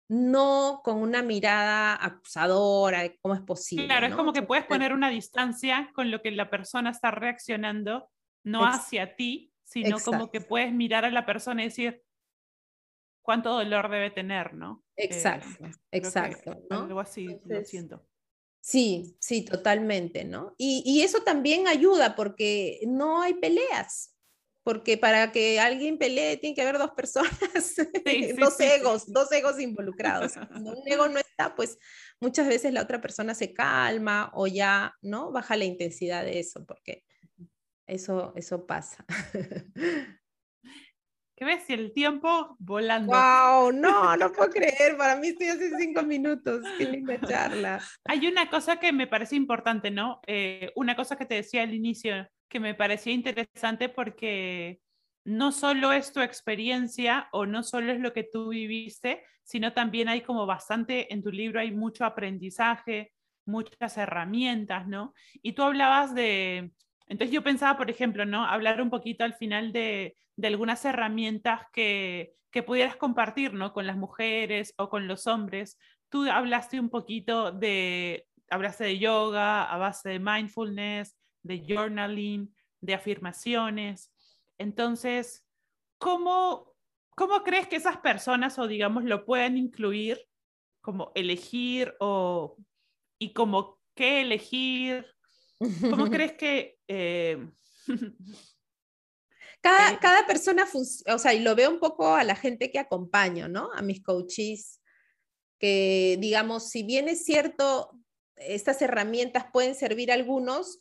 no con una mirada acusadora cómo es posible. Claro, es como que puedes poner una distancia con lo que la persona está reaccionando no hacia ti, sino como que puedes mirar a la persona y decir cuánto dolor debe tener, ¿no? Eh, exacto, exacto. Algo así, lo siento. Sí, sí, totalmente, ¿no? Y, eso también ayuda porque no hay peleas, porque para que alguien pelee tiene que haber dos personas, [LAUGHS] dos egos, dos egos involucrados. Cuando un ego no está, pues muchas veces la otra persona se calma o ya, ¿no? Baja la intensidad de eso, porque eso, eso pasa. [LAUGHS] ¿Qué ves? El tiempo volando. ¡Wow! [LAUGHS] No, no puedo creer. Para mí estoy hace cinco minutos. Qué linda charla. Hay una cosa que me parece importante, ¿no? Eh, una cosa que te decía al inicio que me parecía interesante porque no solo es tu experiencia o no solo es lo que tú viviste, sino también hay como bastante, en tu libro hay mucho aprendizaje, muchas herramientas, ¿no? Y tú hablabas de entonces yo pensaba, por ejemplo, ¿no? Hablar un poquito al final de, algunas herramientas que, pudieras compartir, ¿no? Con las mujeres o con los hombres. Tú hablaste un poquito de hablaste de yoga a base de mindfulness, de journaling, de afirmaciones. Entonces, ¿cómo, cómo crees que esas personas o digamos lo pueden incluir como elegir o y como qué elegir? ¿Cómo [LAUGHS] crees que... Eh, [LAUGHS] cada, eh, cada, persona, o sea, y lo veo un poco a la gente que acompaño, ¿no? A mis coaches, que digamos, si bien es cierto, estas herramientas pueden servir a algunos,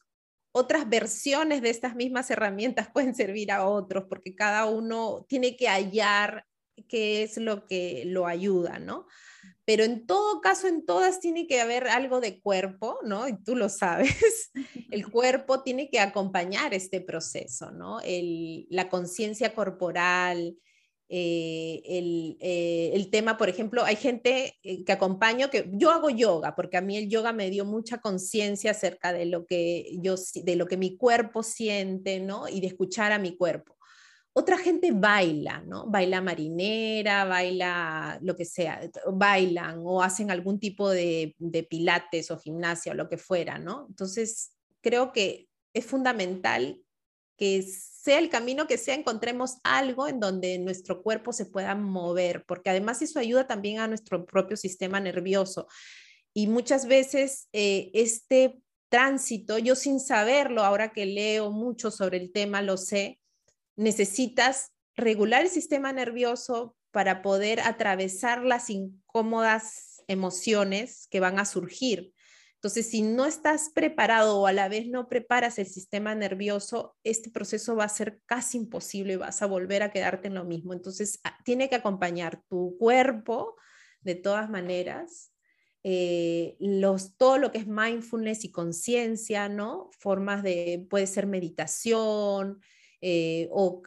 otras versiones de estas mismas herramientas [LAUGHS] pueden servir a otros, porque cada uno tiene que hallar qué es lo que lo ayuda, ¿no? Pero en todo caso, en todas tiene que haber algo de cuerpo, ¿no? Y tú lo sabes, [LAUGHS] el cuerpo tiene que acompañar este proceso, ¿no? la conciencia corporal, eh, eh, el, tema, por ejemplo, hay gente eh, que acompaño que yo hago yoga, porque a mí el yoga me dio mucha conciencia acerca de lo que yo, de lo que mi cuerpo siente, ¿no? Y de escuchar a mi cuerpo. Otra gente baila, ¿no? Baila marinera, baila lo que sea, bailan o hacen algún tipo de, pilates o gimnasia o lo que fuera, ¿no? Entonces, creo que es fundamental que sea el camino que sea, encontremos algo en donde nuestro cuerpo se pueda mover, porque además eso ayuda también a nuestro propio sistema nervioso. Y muchas veces eh, este tránsito, yo sin saberlo, ahora que leo mucho sobre el tema, lo sé, necesitas regular el sistema nervioso para poder atravesar las incómodas emociones que van a surgir. Entonces, si no estás preparado o a la vez no preparas el sistema nervioso, este proceso va a ser casi imposible y vas a volver a quedarte en lo mismo. Entonces, ah, tiene que acompañar tu cuerpo de todas maneras, eh, los, todo lo que es mindfulness y conciencia, ¿no? Formas de, puede ser meditación, eh, o,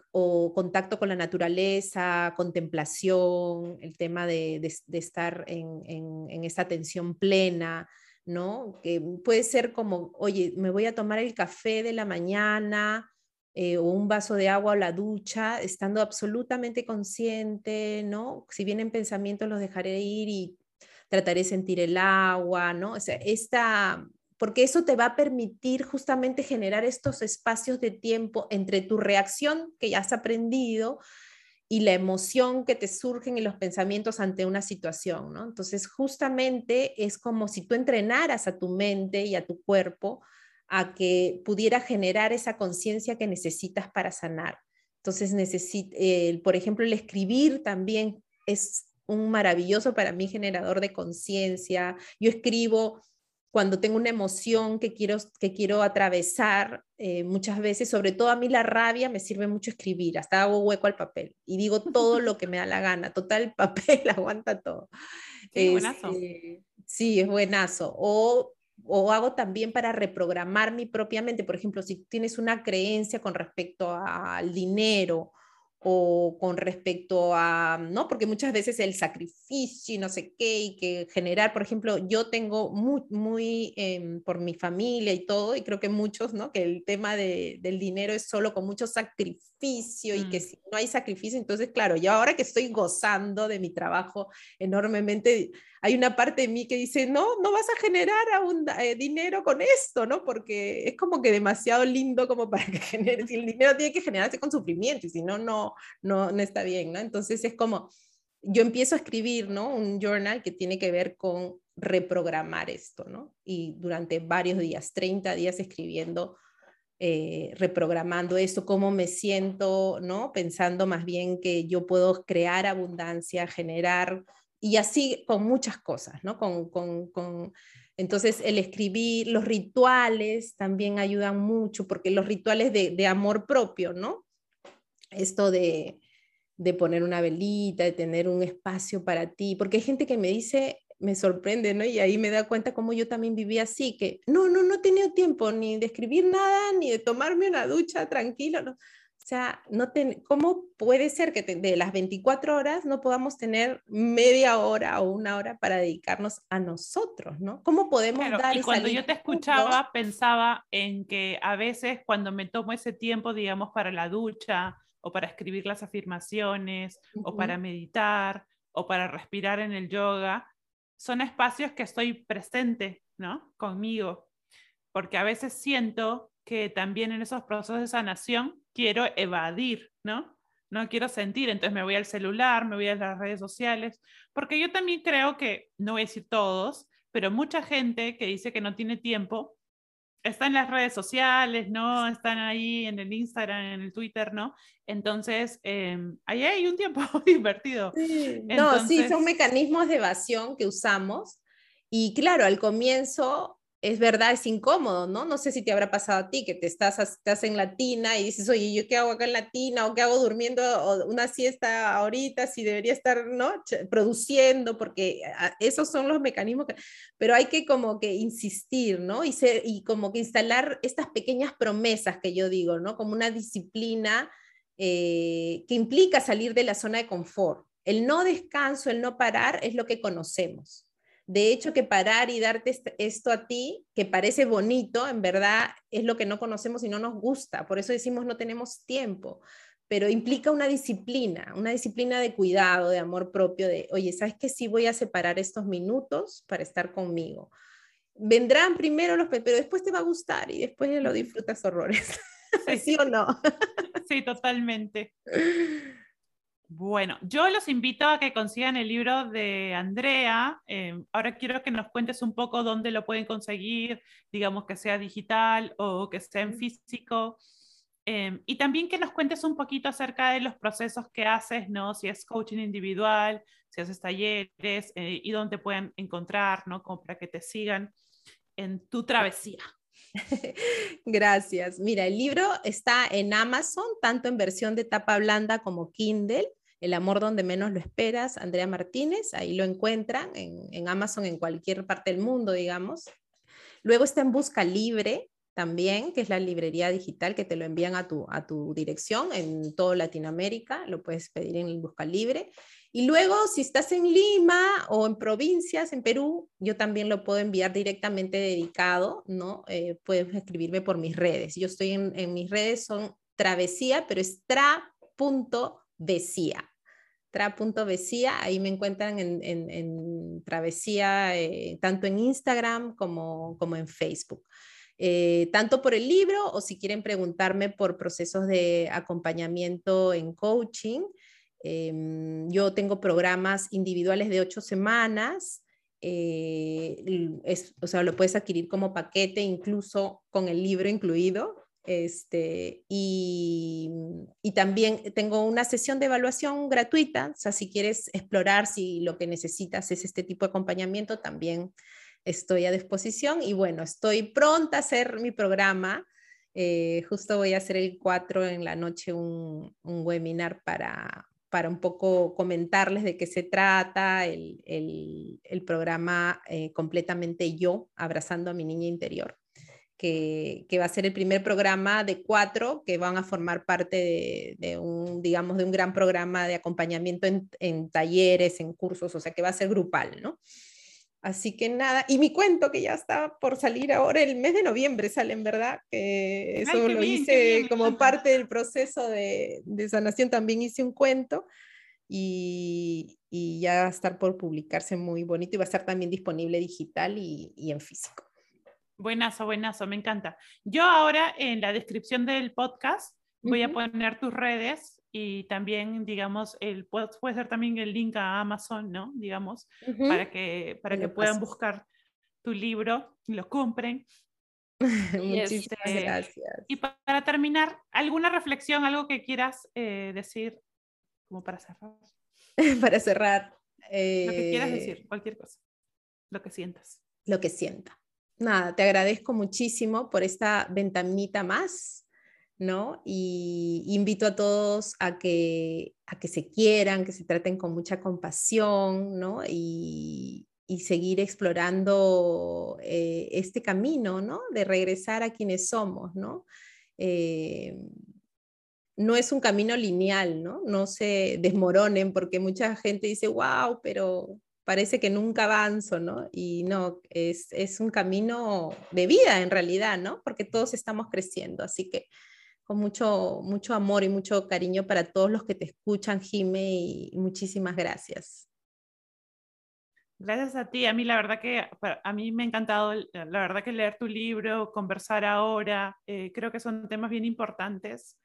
contacto con la naturaleza, contemplación, el tema de, estar en, esta atención plena, ¿no? Que puede ser como, oye, me voy a tomar el café de la mañana eh, o un vaso de agua o la ducha, estando absolutamente consciente, ¿no? Si vienen pensamientos los dejaré ir y trataré de sentir el agua, ¿no? O sea, esta, porque eso te va a permitir justamente generar estos espacios de tiempo entre tu reacción que ya has aprendido y la emoción que te surgen y los pensamientos ante una situación, ¿no? Entonces, justamente es como si tú entrenaras a tu mente y a tu cuerpo a que pudiera generar esa conciencia que necesitas para sanar. Entonces, por ejemplo, el escribir también es un maravilloso para mí generador de conciencia. Yo escribo cuando tengo una emoción que quiero, que quiero atravesar, eh, muchas veces, sobre todo a mí la rabia, me sirve mucho escribir, hasta hago hueco al papel y digo todo lo que me da la gana, total, el papel [LAUGHS] aguanta todo. Sí, buenazo. Este, sí, es buenazo. O, o hago también para reprogramar mi propia mente, por ejemplo, si tienes una creencia con respecto al dinero o con respecto a, ¿no? Porque muchas veces el sacrificio y no sé qué, y que generar, por ejemplo, yo tengo muy, muy em, por mi familia y todo, y creo que muchos, ¿no? Que el tema de, del dinero es solo con mucho sacrificio y que mm. si no hay sacrificio, entonces, claro, yo ahora que estoy gozando de mi trabajo enormemente, hay una parte de mí que dice, no, no vas a generar eh, dinero con esto, ¿no? Porque es como que demasiado lindo como para que [LAUGHS] genere, el dinero tiene que generarse con sufrimiento y si no, no, no, no está bien, ¿no? Entonces es como, yo empiezo a escribir, ¿no? Un journal que tiene que ver con reprogramar esto, ¿no? Y durante varios días, 30 días escribiendo, eh, reprogramando esto, cómo me siento, ¿no? Pensando más bien que yo puedo crear abundancia, generar y así con muchas cosas, ¿no? Con, con, con, entonces, el escribir, los rituales también ayudan mucho, porque los rituales de, de amor propio, ¿no? Esto de, de, poner una velita, de tener un espacio para ti, porque hay gente que me dice, me sorprende, ¿no? Y ahí me da cuenta cómo yo también vivía así, que no, no, no he tenido tiempo ni de escribir nada, ni de tomarme una ducha tranquilo, ¿no? O sea, no ¿cómo puede ser que de las 24 horas no podamos tener media hora o una hora para dedicarnos a nosotros, ¿no? ¿Cómo podemos dar Y cuando yo te escuchaba, pensaba en que a veces cuando me tomo ese tiempo, digamos, para la ducha o para escribir las afirmaciones o para meditar o para respirar en el yoga, son espacios que estoy presente ¿no? Conmigo, porque a veces siento que también en esos procesos de sanación quiero evadir, ¿no? No quiero sentir, entonces me voy al celular, me voy a las redes sociales, porque yo también creo que, no voy a decir todos, pero mucha gente que dice que no tiene tiempo, está en las redes sociales, ¿no? Están ahí en el Instagram, en el Twitter, ¿no? Entonces, em, ahí hay un tiempo [LAUGHS] invertido. No, sí, son mecanismos de evasión que usamos. Y claro, al comienzo es verdad, es incómodo, ¿no? No sé si te habrá pasado a ti, que te estás, estás en latina y dices, oye, ¿yo qué hago acá en latina? ¿O qué hago durmiendo una siesta ahorita? Si debería estar, ¿no? Produciendo, porque ah, esos son los mecanismos, pero hay que como que insistir, ¿no? Y como que instalar estas pequeñas promesas que yo digo, ¿no? Como una disciplina eh, que implica salir de la zona de confort. El no descanso, el no parar es lo que conocemos. De hecho, que parar y darte esto a ti, que parece bonito, en verdad es lo que no conocemos y no nos gusta. Por eso decimos no tenemos tiempo, pero implica una disciplina, una disciplina de cuidado, de amor propio, de, oye, ¿sabes qué? Sí voy a separar estos minutos para estar conmigo. Vendrán primero los, pero después te va a gustar y después lo disfrutas horrores. [LAUGHS] ¿Sí o no? Sí, totalmente. [LAUGHS] Bueno, yo los invito a que consigan el libro de Andrea. Em, ahora quiero que nos cuentes un poco dónde lo pueden conseguir, digamos que sea digital o que sea en físico. Em, y también que nos cuentes un poquito acerca de los procesos que haces, ¿no? Si es coaching individual, si haces talleres eh, y dónde pueden encontrar, ¿no? Como para que te sigan en tu travesía. [LAUGHS] Gracias. Mira, el libro está en Amazon, tanto en versión de tapa blanda como Kindle. El amor donde menos lo esperas, Andrea Martínez, ahí lo encuentran en, Amazon en cualquier parte del mundo, digamos. Luego está en Busca Libre también, que es la librería digital que te lo envían a tu, a tu dirección en toda Latinoamérica, lo puedes pedir en Busca Libre. Y luego, si estás en Lima o en provincias, en Perú, yo también lo puedo enviar directamente dedicado, ¿no? Eh, puedes escribirme por mis redes. Yo estoy en, en mis redes, son travesía, pero es tra.vesía tra.vesía, ahí me encuentran en, Travesía, eh, tanto en Instagram como, como en Facebook. Eh, tanto por el libro o si quieren preguntarme por procesos de acompañamiento en coaching. Em, yo tengo programas individuales de ocho semanas. Eh, o sea, lo puedes adquirir como paquete, incluso con el libro incluido. Este, y, también tengo una sesión de evaluación gratuita, o sea, si quieres explorar si lo que necesitas es este tipo de acompañamiento, también estoy a disposición. Y bueno, estoy pronta a hacer mi programa. Eh, justo voy a hacer el 4 en la noche un, webinar para, para un poco comentarles de qué se trata, el, programa eh, completamente yo, abrazando a mi niña interior que, va a ser el primer programa de cuatro que van a formar parte de, un, digamos, de un gran programa de acompañamiento en, talleres, en cursos, o sea que va a ser grupal, ¿no? Así que nada, y mi cuento que ya está por salir ahora, el mes de noviembre sale, en verdad, que eso lo hice como parte del proceso de, sanación, también hice un cuento y, ya va a estar por publicarse muy bonito y va a estar también disponible digital y en físico. Buenazo, buenazo, me encanta. Yo ahora en la descripción del podcast voy a poner tus redes y también, digamos, el, puede, puede ser también el link a Amazon, ¿no? Digamos, para que, para que puedan buscar tu libro y lo compren. [LAUGHS] Muchísimas este, gracias. Y para terminar, ¿alguna reflexión, algo que quieras eh, decir como para cerrar? [LAUGHS] para cerrar. Lo que quieras eh, decir, cualquier cosa, lo que sientas. Lo que sienta nada, te agradezco muchísimo por esta ventanita más, ¿no? Y invito a todos a que, a que se quieran, que se traten con mucha compasión, ¿no? Y, seguir explorando eh, este camino, ¿no? De regresar a quienes somos, ¿no? Eh, no es un camino lineal, ¿no? No se desmoronen porque mucha gente dice, wow, pero parece que nunca avanzo, ¿no? Y no, es, un camino de vida en realidad, ¿no? Porque todos estamos creciendo, así que con mucho, mucho amor y mucho cariño para todos los que te escuchan, Jime, y muchísimas gracias. Gracias a ti. A mí la verdad que a mí me ha encantado, la verdad que leer tu libro, conversar ahora, eh, creo que son temas bien importantes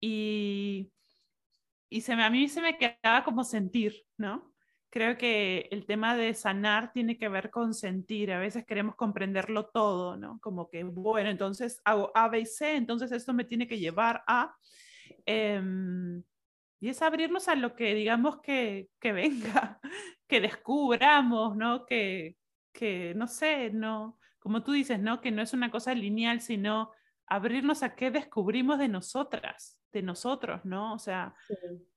y, y se me, a mí se me quedaba como sentir, ¿no? Creo que el tema de sanar tiene que ver con sentir. A veces queremos comprenderlo todo, ¿no? Como que, bueno, entonces hago A, B y C, entonces esto me tiene que llevar a... Em, y es abrirnos a lo que digamos que, que venga, [LAUGHS] que descubramos, ¿no? Que, que, no sé, no, como tú dices, ¿no? Que no es una cosa lineal, sino abrirnos a qué descubrimos de nosotras, de nosotros, ¿no? O sea,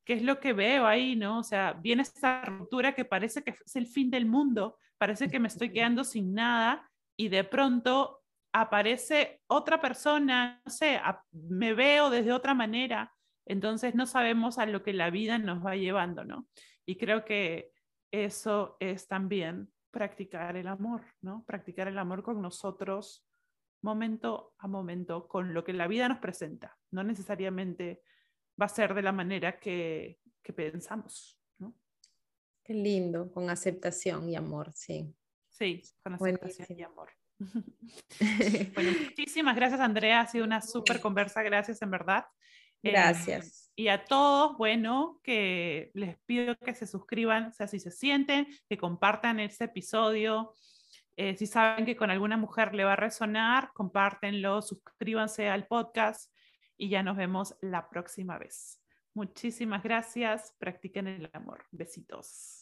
¿qué es lo que veo ahí, ¿no? O sea, viene esta ruptura que parece que es el fin del mundo, parece que me estoy quedando sin nada y de pronto aparece otra persona, no sé, me veo desde otra manera, entonces no sabemos a lo que la vida nos va llevando, ¿no? Y creo que eso es también practicar el amor, ¿no? Practicar el amor con nosotros momento a momento, con lo que la vida nos presenta. No necesariamente va a ser de la manera que, que pensamos, ¿no? Qué lindo, con aceptación y amor, sí. Sí, con aceptación y amor. [LAUGHS] bueno, muchísimas gracias Andrea, ha sido una súper conversa, gracias en verdad. Gracias. Eh, y a todos, bueno, que les pido que se suscriban, o sea, si se sienten, que compartan este episodio. Eh, si saben que con alguna mujer le va a resonar, compártenlo, suscríbanse al podcast y ya nos vemos la próxima vez. Muchísimas gracias. Practiquen el amor. Besitos.